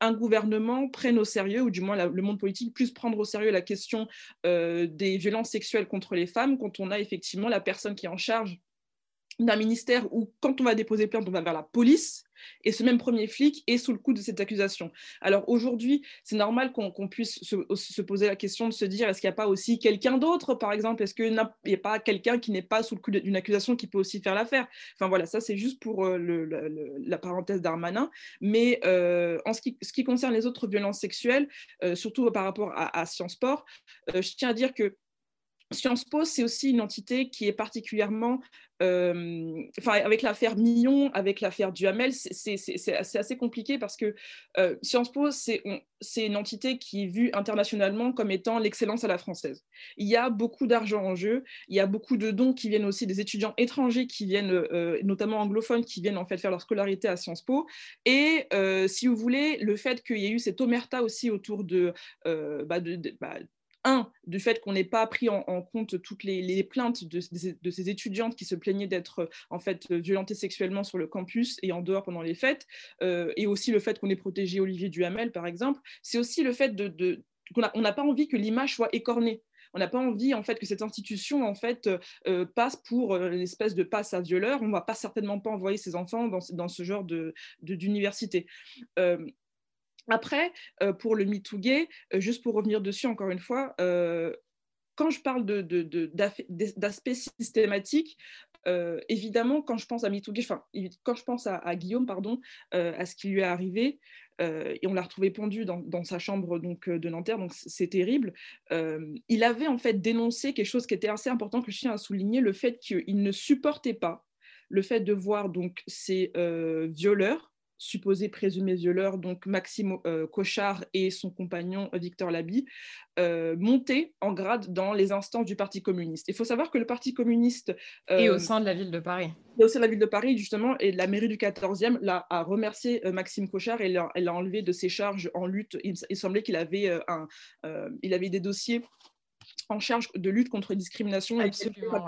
un gouvernement prenne au sérieux, ou du moins le monde politique puisse prendre au sérieux la question des violences sexuelles contre les femmes quand on a effectivement la personne qui est en charge d'un ministère où, quand on va déposer plainte, on va vers la police, et ce même premier flic est sous le coup de cette accusation. Alors aujourd'hui, c'est normal qu'on puisse se, poser la question de se dire, est-ce qu'il n'y a pas aussi quelqu'un d'autre, par exemple? Est-ce qu'il n'y a pas quelqu'un qui n'est pas sous le coup d'une accusation qui peut aussi faire l'affaire? Enfin voilà, ça c'est juste pour euh, la parenthèse d'Armanin. Mais euh, en ce qui, ce qui, concerne les autres violences sexuelles, euh, surtout par rapport à, à Sciences Po, je tiens à dire que Sciences Po, c'est aussi une entité qui est particulièrement, euh, enfin, avec l'affaire Millon, avec l'affaire Duhamel, c'est assez compliqué parce que euh, Sciences Po, c'est une entité qui est vue internationalement comme étant l'excellence à la française. Il y a beaucoup d'argent en jeu, il y a beaucoup de dons qui viennent aussi des étudiants étrangers qui viennent, euh, notamment anglophones, qui viennent en fait faire leur scolarité à Sciences Po. Et si vous voulez, le fait qu'il y ait eu cette omerta aussi autour de, bah, bah, un, du fait qu'on n'ait pas pris en, compte toutes les, plaintes de, ces étudiantes qui se plaignaient d'être en fait violentées sexuellement sur le campus et en dehors pendant les fêtes, euh, et aussi le fait qu'on ait protégé Olivier Duhamel, par exemple, c'est aussi le fait de, qu'on n'a pas envie que l'image soit écornée. On n'a pas envie en fait que cette institution euh, passe pour une espèce de passe à violeur. On ne va pas certainement pas envoyer ses enfants dans, ce genre d'université. Euh, après, euh, pour le MeToo gay, euh, juste pour revenir dessus encore une fois, euh, quand je parle d'aspect systématique, évidemment, quand je pense à MeToo gay, enfin, quand je pense à, Guillaume, pardon, à ce qui lui est arrivé, et on l'a retrouvé pendu dans, sa chambre donc, de Nanterre, donc c'est terrible. il avait en fait dénoncé quelque chose qui était assez important que je tiens à souligner, le fait qu'il ne supportait pas le fait de voir donc ces violeurs supposé présumé violeur, donc Maxime euh, Cochard et son compagnon euh, Victor Labi, euh, monter en grade dans les instances du Parti communiste. Il faut savoir que le Parti communiste... et au sein de la ville de Paris. Et au sein de la ville de Paris, justement, et la mairie du 14e là, a remercié Maxime Cochard et l'a enlevé de ses charges en lutte. Il, semblait qu'il avait, un, il avait des dossiers en charge de lutte contre les discriminations. Absolument,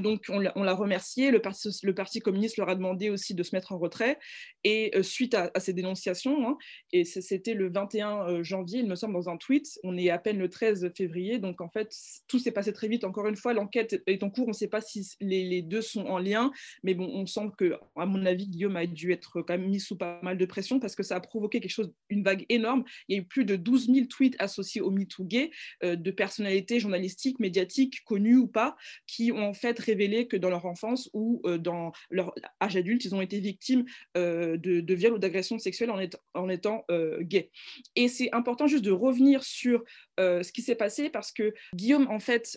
Donc, on l'a remercié. Le parti, le parti, communiste leur a demandé aussi de se mettre en retrait. Et euh, suite à, ces dénonciations, hein, et c'était le 21 euh, janvier, il me semble, dans un tweet, on est à peine le 13 février. Donc, en fait, tout s'est passé très vite. Encore une fois, l'enquête est en cours. On ne sait pas si les, deux sont en lien. Mais bon, on sent que, à mon avis, Guillaume a dû être quand même mis sous pas mal de pression parce que ça a provoqué quelque chose, une vague énorme. Il y a eu plus de 12 000 tweets associés au MeToo gay euh, de personnalités journalistiques, médiatiques, connues ou pas, qui ont en fait révélé que dans leur enfance ou euh, dans leur âge adulte, ils ont été victimes euh, de, de viols ou d'agressions sexuelles en, en étant euh, gays. Et c'est important juste de revenir sur ce qui s'est passé parce que Guillaume, en fait,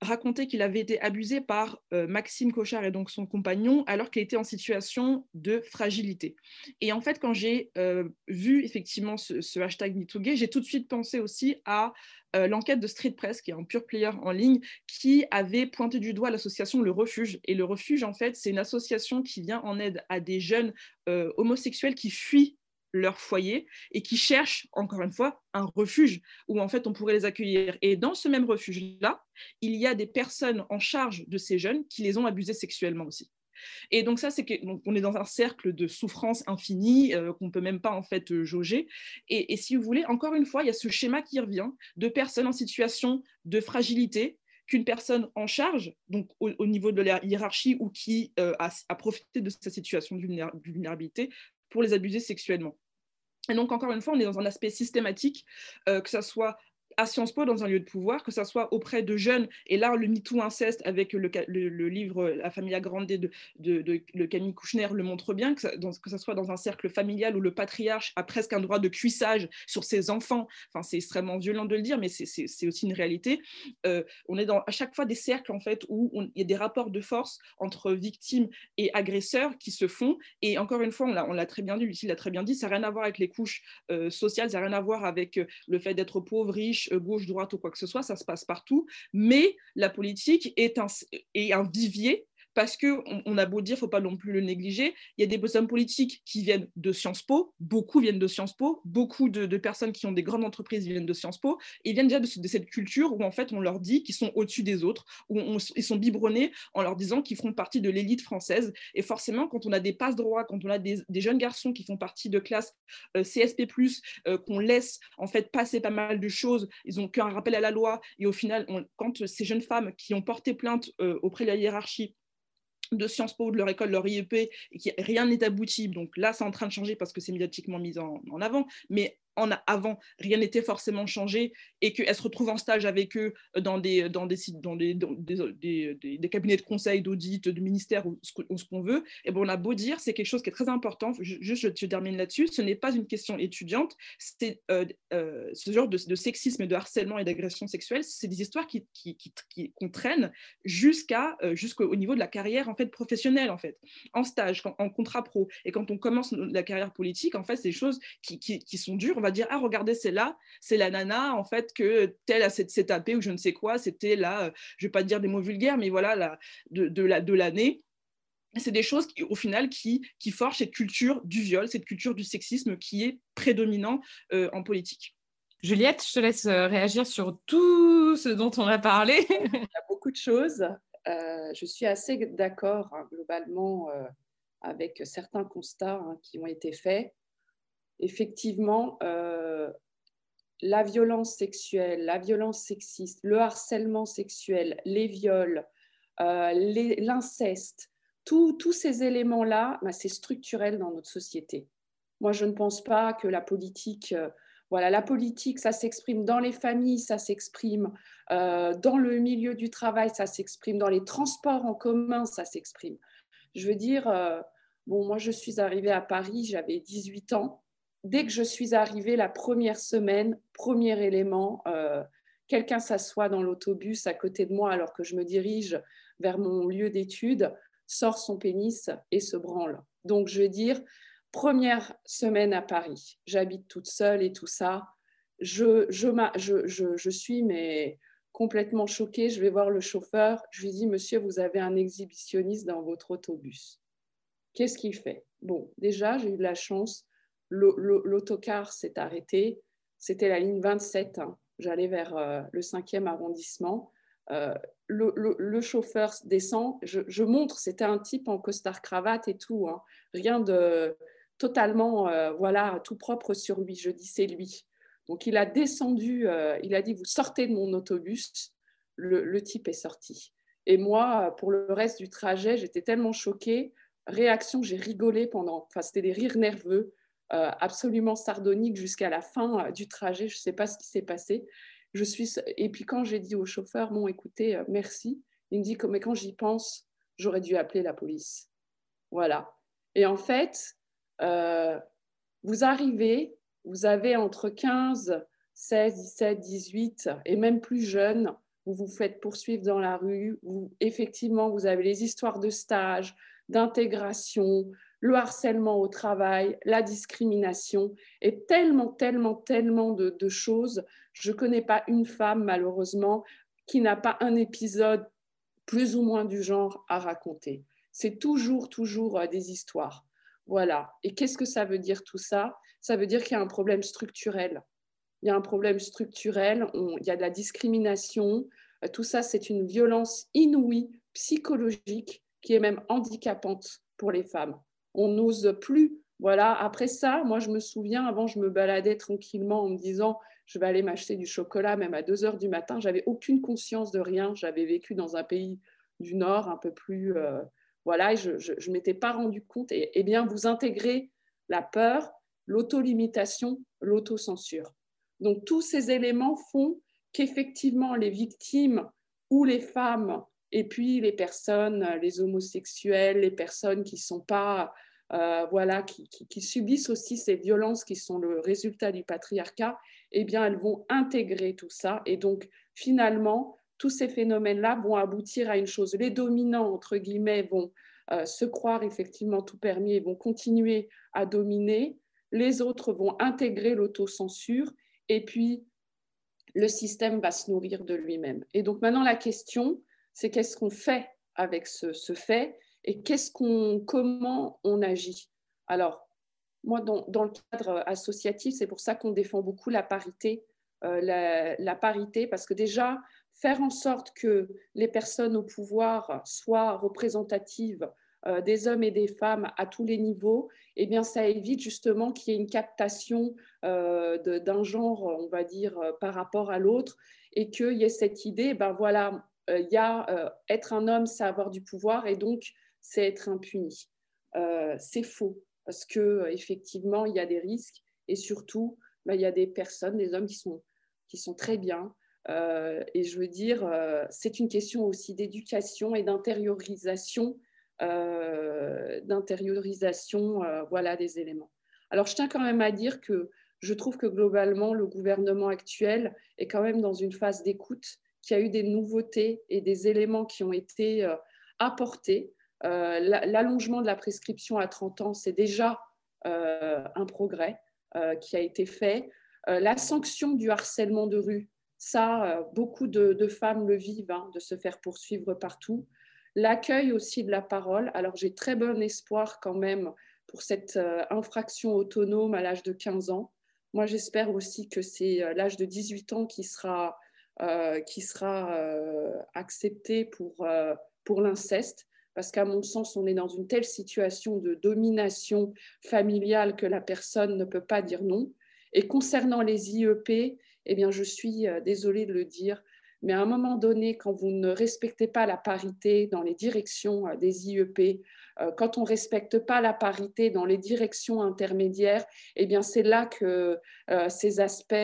racontait qu'il avait été abusé par Maxime Cochard et donc son compagnon alors qu'il était en situation de fragilité. Et en fait, quand j'ai vu effectivement ce, ce hashtag MeTooGay, j'ai tout de suite pensé aussi à euh, l'enquête de Street Press, qui est un pure player en ligne, qui avait pointé du doigt l'association Le Refuge. Et Le Refuge, en fait, c'est une association qui vient en aide à des jeunes euh, homosexuels qui fuient leur foyer et qui cherchent, encore une fois, un refuge où en fait on pourrait les accueillir. Et dans ce même refuge-là, il y a des personnes en charge de ces jeunes qui les ont abusés sexuellement aussi. Et donc ça, c'est qu'on est dans un cercle de souffrance infinie euh, qu'on ne peut même pas en fait euh, jauger. Et, si vous voulez, encore une fois, il y a ce schéma qui revient de personnes en situation de fragilité qu'une personne en charge, donc au, niveau de la hiérarchie ou qui euh, a, profité de sa situation de vulnérabilité pour les abuser sexuellement. Et donc, encore une fois, on est dans un aspect systématique, que ce soit à Sciences Po dans un lieu de pouvoir, que ce soit auprès de jeunes, et là le MeToo inceste avec le, livre La Familia Grande de, de, Camille Kouchner le montre bien, que, ce soit dans un cercle familial où le patriarche a presque un droit de cuissage sur ses enfants, enfin c'est extrêmement violent de le dire, mais c'est aussi une réalité. Euh, on est dans à chaque fois des cercles en fait où il y a des rapports de force entre victimes et agresseurs qui se font, et encore une fois, on l'a très bien dit, Lucie l'a très bien dit, ça n'a rien à voir avec les couches euh, sociales, ça n'a rien à voir avec le fait d'être pauvre, riche, euh, gauche, droite ou quoi que ce soit, ça se passe partout. Mais la politique est un, est un vivier parce que on, a beau dire, faut pas non plus le négliger, il y a des hommes politiques qui viennent de Sciences Po, beaucoup viennent de Sciences Po, beaucoup de, personnes qui ont des grandes entreprises viennent de Sciences Po, et ils viennent déjà de, cette culture où en fait on leur dit qu'ils sont au-dessus des autres, où ils sont biberonnés en leur disant qu'ils font partie de l'élite française. Et forcément, quand on a des passes droits, quand on a des, jeunes garçons qui font partie de classes euh, CSP+, euh, qu'on laisse en fait passer pas mal de choses, ils ont qu'un rappel à la loi, et au final, quand ces jeunes femmes qui ont porté plainte euh, auprès de la hiérarchie de Sciences Po, de leur école, leur IEP, et rien n'est abouti. Donc là, c'est en train de changer parce que c'est médiatiquement mis en, avant. Mais en avant, rien n'était forcément changé et qu'elle se retrouve en stage avec eux dans des, dans des, dans des, des, cabinets de conseil, d'audit, de ministère ou ce qu'on veut, et bon, on a beau dire, c'est quelque chose qui est très important. Juste, je, termine là-dessus. Ce n'est pas une question étudiante. C'est euh, euh, ce genre de, sexisme, de harcèlement et d'agression sexuelle. C'est des histoires qui, qui, qui, qu'on traîne euh, jusqu'au niveau de la carrière en fait professionnelle en fait, en stage, en contrat pro. Et quand on commence la carrière politique, en fait, c'est des choses qui, qui, sont dures. On va dire ah regardez c'est là c'est la nana en fait que telle s'est tapée ou je ne sais quoi c'était là euh, je vais pas dire des mots vulgaires mais voilà la, de, de la de l'année c'est des choses qui, au final qui, qui forgent cette culture du viol, cette culture du sexisme qui est prédominant euh, en politique. Juliette, je te laisse euh, réagir sur tout ce dont on a parlé. Il y a beaucoup de choses. je suis assez d'accord hein, globalement avec certains constats hein, qui ont été faits effectivement, euh, la violence sexuelle, la violence sexiste, le harcèlement sexuel, les viols, euh, l'inceste, tous ces éléments-là, bah, c'est structurel dans notre société. Moi, je ne pense pas que la politique, euh, voilà, la politique, ça s'exprime dans les familles, ça s'exprime dans le milieu du travail, ça s'exprime dans les transports en commun, ça s'exprime. Je veux dire, bon, moi, je suis arrivée à Paris, j'avais 18 ans dès que je suis arrivée la première semaine, premier élément, euh, quelqu'un s'assoit dans l'autobus à côté de moi alors que je me dirige vers mon lieu d'étude, sort son pénis et se branle. Donc, je veux dire, première semaine à Paris, j'habite toute seule et tout ça. Je, je, je, je, suis mais complètement choquée. Je vais voir le chauffeur. Je lui dis, monsieur, vous avez un exhibitionniste dans votre autobus. Qu'est-ce qu'il fait? Bon, déjà, j'ai eu de la chance l'autocar s'est arrêté. C'était la ligne 27. Hein. J'allais vers euh, le 5e arrondissement. Euh, le, chauffeur descend. Je, montre, c'était un type en costard cravate et tout. Hein. Rien de totalement, euh, voilà, tout propre sur lui. Je dis, c'est lui. Donc il a descendu, il a dit, vous sortez de mon autobus. Le, type est sorti. Et moi, pour le reste du trajet, j'étais tellement choquée. Réaction, j'ai rigolé pendant, enfin, c'était des rires nerveux. Euh, absolument sardonique jusqu'à la fin euh, du trajet. Je ne sais pas ce qui s'est passé. Je suis... Et puis quand j'ai dit au chauffeur, bon, écoutez, euh, merci, il me dit, mais quand j'y pense, j'aurais dû appeler la police. Voilà. Et en fait, vous arrivez, vous avez entre 15, 16, 17, 18 et même plus jeune, vous vous faites poursuivre dans la rue, effectivement, vous avez les histoires de stage, d'intégration, le harcèlement au travail, la discrimination et tellement, tellement, tellement de, choses. Je ne connais pas une femme, malheureusement, qui n'a pas un épisode plus ou moins du genre à raconter. C'est toujours, toujours euh, des histoires. Voilà. Et qu'est-ce que ça veut dire tout ça? Ça veut dire qu'il y a un problème structurel. Il y a un problème structurel, il y a de la discrimination. Euh, tout ça, c'est une violence inouïe, psychologique, qui est même handicapante pour les femmes on n'ose plus. Voilà, après ça, moi je me souviens, avant je me baladais tranquillement en me disant je vais aller m'acheter du chocolat même à 2 heures du matin. J'avais aucune conscience de rien. J'avais vécu dans un pays du Nord un peu plus. Euh, voilà, et je ne m'étais pas rendu compte. Et, eh bien, vous intégrez la peur, l'autolimitation, l'autocensure. Donc, tous ces éléments font qu'effectivement, les victimes ou les femmes, et puis les personnes, les homosexuels, les personnes qui ne sont pas euh, voilà, qui, subissent aussi ces violences qui sont le résultat du patriarcat, eh bien, elles vont intégrer tout ça. Et donc, finalement, tous ces phénomènes-là vont aboutir à une chose. Les dominants, entre guillemets, vont euh, se croire effectivement tout permis et vont continuer à dominer. Les autres vont intégrer l'autocensure. Et puis, le système va se nourrir de lui-même. Et donc, maintenant, la question, c'est qu'est-ce qu'on fait avec ce, ce fait? Et qu'est-ce qu'on, comment on agit? Alors, moi, dans, le cadre associatif, c'est pour ça qu'on défend beaucoup la parité, euh, la, parité, parce que déjà, faire en sorte que les personnes au pouvoir soient représentatives euh, des hommes et des femmes à tous les niveaux, eh bien, ça évite justement qu'il y ait une captation euh, d'un genre, on va dire, par rapport à l'autre, et qu'il y ait cette idée, ben voilà, il y a être un homme, c'est avoir du pouvoir, et donc c'est être impuni. c'est faux, parce que effectivement, il y a des risques, et surtout, ben, il y a des personnes, des hommes qui sont, qui sont très bien, et je veux dire, c'est une question aussi d'éducation et d'intériorisation euh, d'intériorisation euh, voilà, des éléments. Alors, je tiens quand même à dire que je trouve que globalement, le gouvernement actuel est quand même dans une phase d'écoute, qu'il y a eu des nouveautés et des éléments qui ont été euh, apportés. L'allongement de la prescription à 30 ans, c'est déjà un progrès qui a été fait. la sanction du harcèlement de rue, ça, beaucoup de, femmes le vivent, hein, de se faire poursuivre partout. L'accueil aussi de la parole. Alors j'ai très bon espoir quand même pour cette euh, infraction autonome à l'âge de 15 ans. Moi j'espère aussi que c'est euh, l'âge de 18 ans qui sera, euh, qui sera accepté pour, pour l'inceste parce qu'à mon sens, on est dans une telle situation de domination familiale que la personne ne peut pas dire non. Et concernant les IEP, eh bien, je suis désolée de le dire, mais à un moment donné, quand vous ne respectez pas la parité dans les directions euh, des IEP, euh, quand on ne respecte pas la parité dans les directions intermédiaires, eh bien c'est là que euh, ces aspects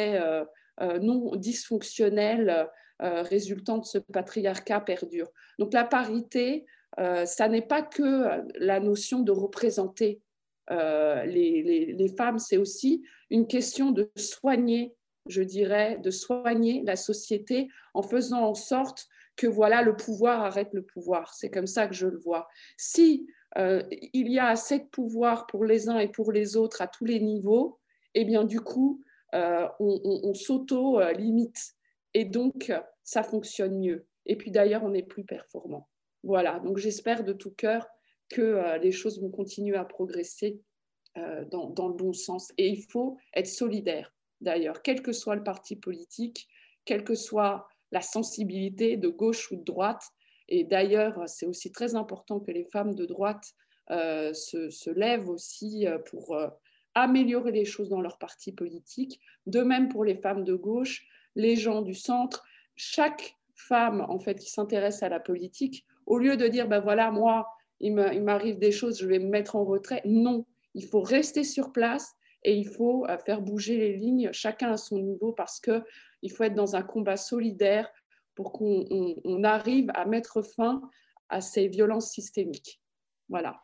non dysfonctionnels résultant de ce patriarcat perdurent. Donc la parité, ça n'est pas que la notion de représenter les, les femmes, c'est aussi une question de soigner je dirais, de soigner la société en faisant en sorte que voilà le pouvoir arrête le pouvoir. C'est comme ça que je le vois. Si euh, il y a assez de pouvoir pour les uns et pour les autres à tous les niveaux, eh bien du coup, euh, on, s'auto-limite et donc ça fonctionne mieux. Et puis d'ailleurs, on est plus performant. Voilà, donc j'espère de tout cœur que euh, les choses vont continuer à progresser dans, dans, le bon sens. Et il faut être solidaire d'ailleurs, quel que soit le parti politique, quelle que soit la sensibilité de gauche ou de droite. Et d'ailleurs, c'est aussi très important que les femmes de droite euh, se, lèvent aussi euh, pour euh, améliorer les choses dans leur parti politique. De même pour les femmes de gauche, les gens du centre, chaque femme en fait qui s'intéresse à la politique, au lieu de dire ben voilà moi il m'arrive des choses, je vais me mettre en retrait. Non, il faut rester sur place et il faut euh, faire bouger les lignes, chacun à son niveau, parce qu'il faut être dans un combat solidaire pour qu'on arrive à mettre fin à ces violences systémiques. Voilà.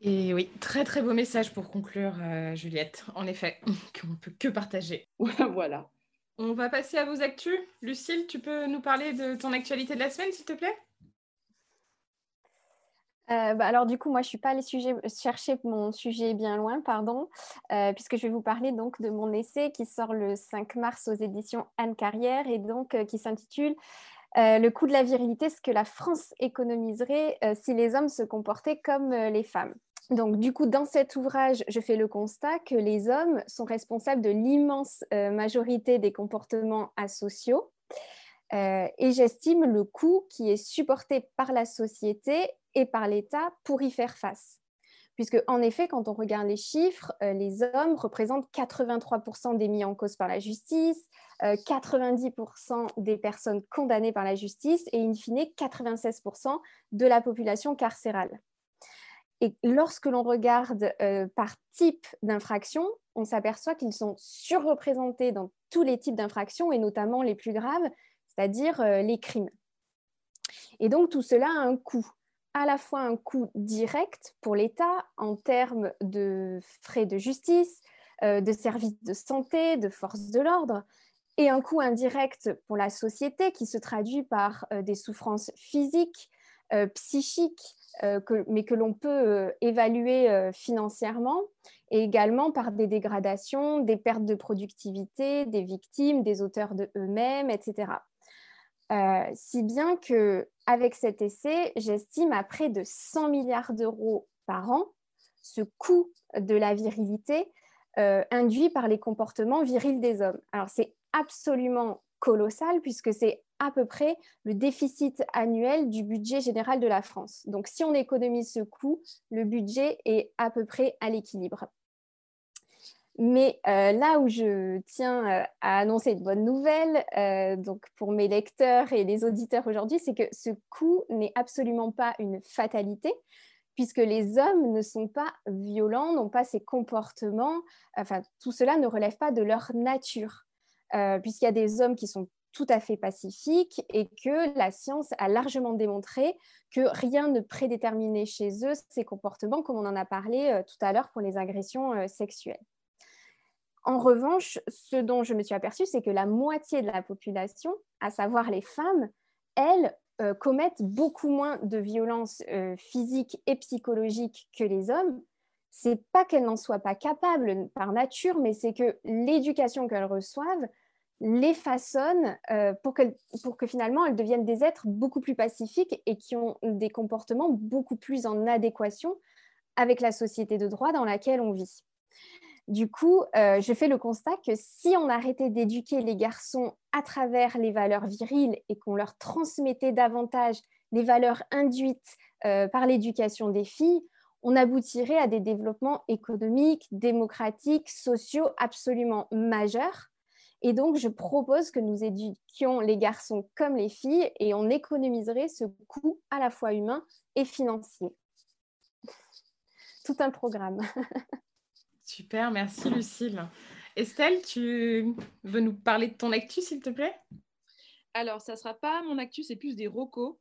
Et oui, très très beau message pour conclure, euh, Juliette. En effet, qu'on ne peut que partager. voilà. On va passer à vos actus. Lucille, tu peux nous parler de ton actualité de la semaine, s'il te plaît? Euh, bah, alors du coup, moi, je ne suis pas allée chercher mon sujet bien loin, pardon, euh, puisque je vais vous parler donc de mon essai qui sort le 5 mars aux éditions Anne Carrière et donc euh, qui s'intitule Le coût de la virilité, ce que la France économiserait si les hommes se comportaient comme les femmes. Donc, du coup, dans cet ouvrage, je fais le constat que les hommes sont responsables de l'immense majorité des comportements asociaux. Et j'estime le coût qui est supporté par la société et par l'État pour y faire face. Puisque, en effet, quand on regarde les chiffres, euh, les hommes représentent 83% des mis en cause par la justice, 90% euh, des personnes condamnées par la justice et, in fine, 96% de la population carcérale. Et lorsque l'on regarde euh, par type d'infraction, on s'aperçoit qu'ils sont surreprésentés dans tous les types d'infractions et notamment les plus graves, c'est-à-dire les crimes. Et donc tout cela a un coût à la fois un coût direct pour l'État en termes de frais de justice, euh, de services de santé, de forces de l'ordre, et un coût indirect pour la société qui se traduit par euh, des souffrances physiques, euh, psychiques, mais que l'on peut évaluer financièrement, et également par des dégradations, des pertes de productivité, des victimes, des auteurs de eux-mêmes, etc. Euh, si bien que avec cet essai, j'estime à près de 100 milliards d'euros par an ce coût de la virilité euh, induit par les comportements virils des hommes. Alors c'est absolument colossal puisque c'est à peu près le déficit annuel du budget général de la France. Donc si on économise ce coût, le budget est à peu près à l'équilibre. Mais euh, là où je tiens euh, à annoncer une bonne nouvelle, euh, donc pour mes lecteurs et les auditeurs aujourd'hui, c'est que ce coût n'est absolument pas une fatalité, puisque les hommes ne sont pas violents, n'ont pas ces comportements, enfin tout cela ne relève pas de leur nature, puisqu'il y a des hommes qui sont tout à fait pacifiques et que la science a largement démontré que rien ne prédéterminait chez eux ces comportements, comme on en a parlé tout à l'heure pour les agressions sexuelles. En revanche, ce dont je me suis aperçue, c'est que la moitié de la population, à savoir les femmes, elles euh, commettent beaucoup moins de violences euh, physiques et psychologiques que les hommes. C'est pas qu'elles n'en soient pas capables par nature, mais c'est que l'éducation qu'elles reçoivent les façonne euh, pour, pour que finalement elles deviennent des êtres beaucoup plus pacifiques et qui ont des comportements beaucoup plus en adéquation avec la société de droit dans laquelle on vit. Du coup, euh, je fais le constat que si on arrêtait d'éduquer les garçons à travers les valeurs viriles et qu'on leur transmettait davantage les valeurs induites euh, par l'éducation des filles, on aboutirait à des développements économiques, démocratiques, sociaux absolument majeurs. Et donc, je propose que nous éduquions les garçons comme les filles et on économiserait ce coût à la fois humain et financier. Tout un programme. Super, merci Lucille. Estelle, tu veux nous parler de ton actu, s'il te plaît? Alors, ça ne sera pas mon actu, c'est plus des rocos.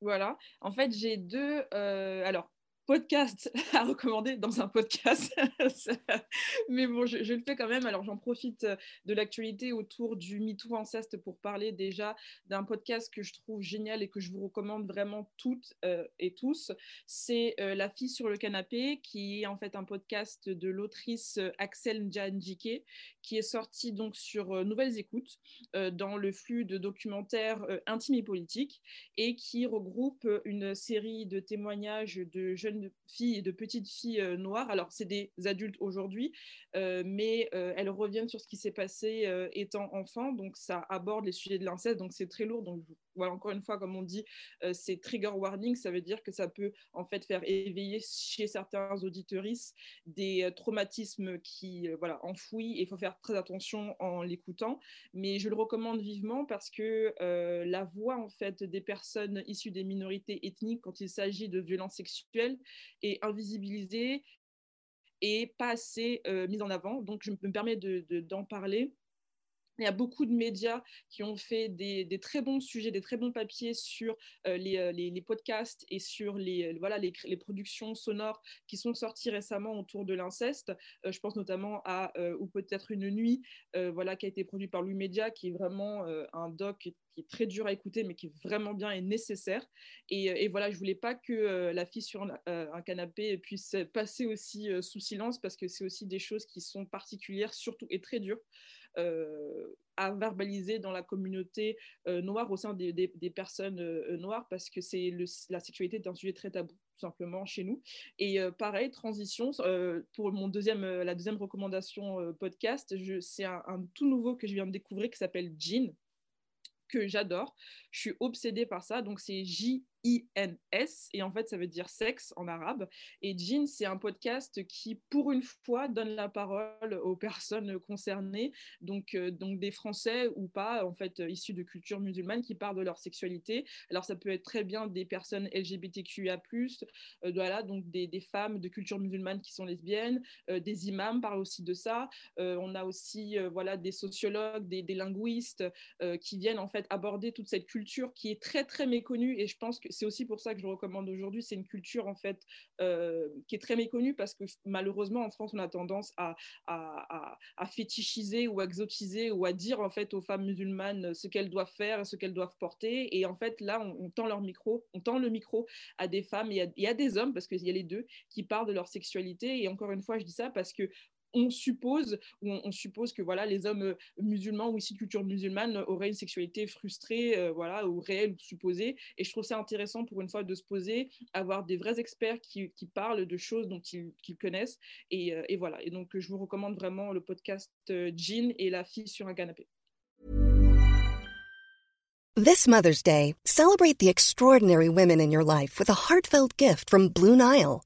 Voilà. En fait, j'ai deux. Euh, alors, podcast à recommander dans un podcast. Mais bon, je, le fais quand même. Alors, j'en profite euh, de l'actualité autour du MeToo Inceste pour parler déjà d'un podcast que je trouve génial et que je vous recommande vraiment toutes euh, et tous. C'est euh, La fille sur le canapé, qui est en fait un podcast de l'autrice Axel Njanjike, qui est sorti donc sur Nouvelles Écoutes dans le flux de documentaires intimes et politiques et qui regroupe une série de témoignages de jeunes de filles et de petites filles euh, noires. Alors, c'est des adultes aujourd'hui, euh, mais euh, elles reviennent sur ce qui s'est passé étant enfant. Donc, ça aborde les sujets de l'inceste. Donc, c'est très lourd. Donc, encore une fois, comme on dit, c'est trigger warning. Ça veut dire que ça peut en fait faire éveiller chez certains auditeuristes des traumatismes qui, voilà, enfouis. Et il faut faire très attention en l'écoutant. Mais je le recommande vivement parce que la voix en fait des personnes issues des minorités ethniques quand il s'agit de violences sexuelles est invisibilisée et pas assez euh, mise en avant. Donc, je me permets d'en de, d'en parler il y a beaucoup de médias qui ont fait des, très bons sujets, des très bons papiers sur euh, euh, les, podcasts et sur les, euh, voilà, les, productions sonores qui sont sorties récemment autour de l'inceste. je pense notamment à Ou peut-être une nuit, voilà, qui a été produit par Louis Média, qui est vraiment un doc qui est très dur à écouter, mais qui est vraiment bien et nécessaire. Et, voilà, je voulais pas que la fille sur un, canapé puisse passer aussi sous silence, parce que c'est aussi des choses qui sont particulières, surtout et très dures. Euh, à verbaliser dans la communauté euh, noire au sein des, personnes euh, noires parce que c'est la sexualité est un sujet très tabou tout simplement chez nous et pareil transition pour mon deuxième la deuxième recommandation podcast c'est un, un, tout nouveau que je viens de découvrir qui s'appelle Jean que j'adore. Je suis obsédée par ça. Donc c'est J I-N-S, et en fait ça veut dire sexe en arabe. Et Jean, c'est un podcast qui, pour une fois, donne la parole aux personnes concernées, donc, euh, donc des Français ou pas, en fait, issus de cultures musulmanes qui parlent de leur sexualité. Alors ça peut être très bien des personnes LGBTQIA+, euh, voilà, donc des, femmes de culture musulmane qui sont lesbiennes, euh, des imams parlent aussi de ça. on a aussi voilà, des sociologues, des, des linguistes qui viennent en fait aborder toute cette culture qui est très très méconnue, et je pense que c'est aussi pour ça que je recommande aujourd'hui. C'est une culture en fait euh, qui est très méconnue parce que malheureusement en France on a tendance à, à, à, fétichiser ou à exotiser ou à dire en fait aux femmes musulmanes ce qu'elles doivent faire, et ce qu'elles doivent porter. Et en fait là on, tend leur micro, on tend le micro à des femmes et à, des hommes parce qu'il y a les deux qui parlent de leur sexualité. Et encore une fois je dis ça parce que on suppose, on, suppose que voilà, les hommes musulmans ou ici culture musulmane auraient une sexualité frustrée, voilà, ou réelle ou supposée. Et je trouve ça intéressant pour une fois de se poser, avoir des vrais experts qui, parlent de choses dont ils, connaissent. Et, et, voilà. Et donc, je vous recommande vraiment le podcast Jean et la fille sur un canapé. This Mother's Day, celebrate the extraordinary women in your life with a heartfelt gift from Blue Nile.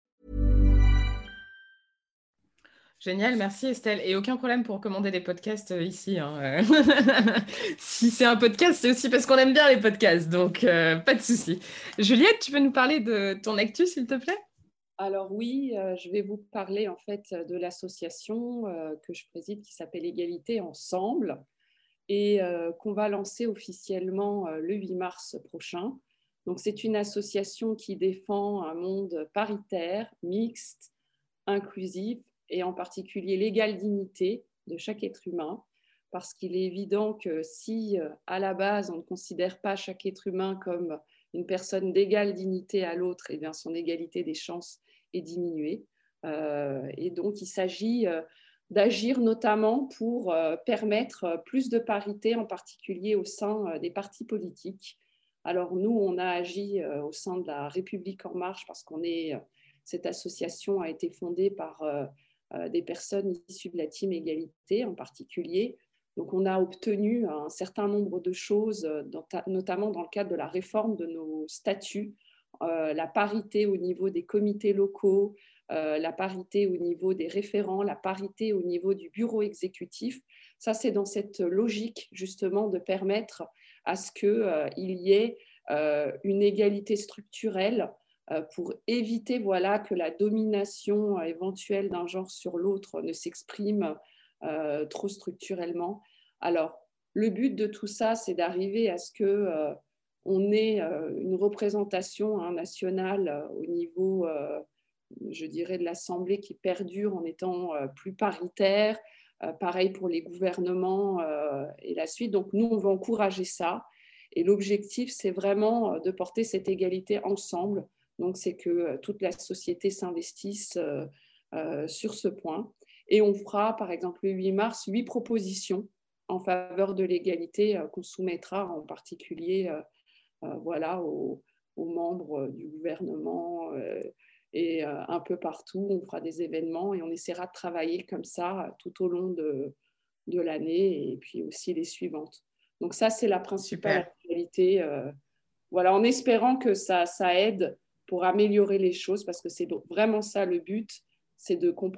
Génial, merci Estelle. Et aucun problème pour commander des podcasts euh, ici. Hein. si c'est un podcast, c'est aussi parce qu'on aime bien les podcasts, donc euh, pas de souci. Juliette, tu peux nous parler de ton actu, s'il te plaît? Alors oui, euh, je vais vous parler en fait de l'association que je préside qui s'appelle Égalité Ensemble et qu'on va lancer officiellement le 8 mars prochain. Donc, c'est une association qui défend un monde paritaire, mixte, inclusif et en particulier l'égale dignité de chaque être humain. Parce qu'il est évident que si à la base on ne considère pas chaque être humain comme une personne d'égale dignité à l'autre, eh bien son égalité des chances est diminuée. Euh, et donc il s'agit euh, d'agir notamment pour euh, permettre plus de parité, en particulier au sein des partis politiques, alors nous, on a agi euh, au sein de la République en marche parce qu'on est, euh, cette association a été fondée par euh, des personnes issues de la team égalité en particulier. Donc on a obtenu un certain nombre de choses, notamment dans le cadre de la réforme de nos statuts, la parité au niveau des comités locaux, la parité au niveau des référents, la parité au niveau du bureau exécutif. Ça, c'est dans cette logique justement de permettre à ce qu'il euh, y ait euh, une égalité structurelle euh, pour éviter voilà, que la domination éventuelle d'un genre sur l'autre ne s'exprime trop structurellement. Alors, le but de tout ça, c'est d'arriver à ce que on ait une représentation hein, nationale au niveau, je dirais, de l'Assemblée qui perdure en étant plus paritaire, euh, pareil pour les gouvernements euh, et la suite. Donc nous, on va encourager ça. Et l'objectif, c'est vraiment euh, de porter cette égalité ensemble. Donc c'est que toute la société s'investisse sur ce point. Et on fera, par exemple, le 8 mars, huit propositions en faveur de l'égalité qu'on soumettra en particulier voilà, aux, aux, membres du gouvernement et euh, un peu partout, on fera des événements et on essaiera de travailler comme ça tout au long de, de l'année et puis aussi les suivantes. Donc ça, c'est la principale réalité. Euh, voilà, en espérant que ça, ça aide améliorer les choses, parce que c'est vraiment ça le but, c'est de qu'on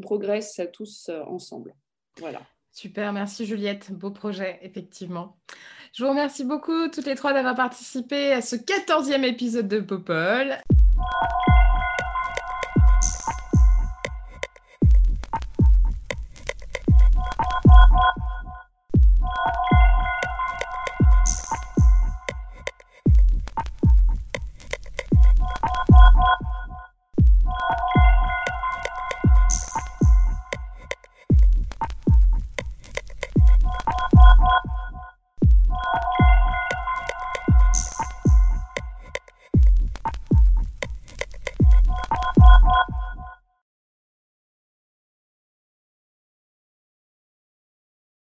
progresse, tous euh, ensemble. Voilà. Super, merci Juliette. Beau projet, effectivement. Je vous remercie beaucoup toutes les trois d'avoir participé à ce quatorzième épisode de Popol.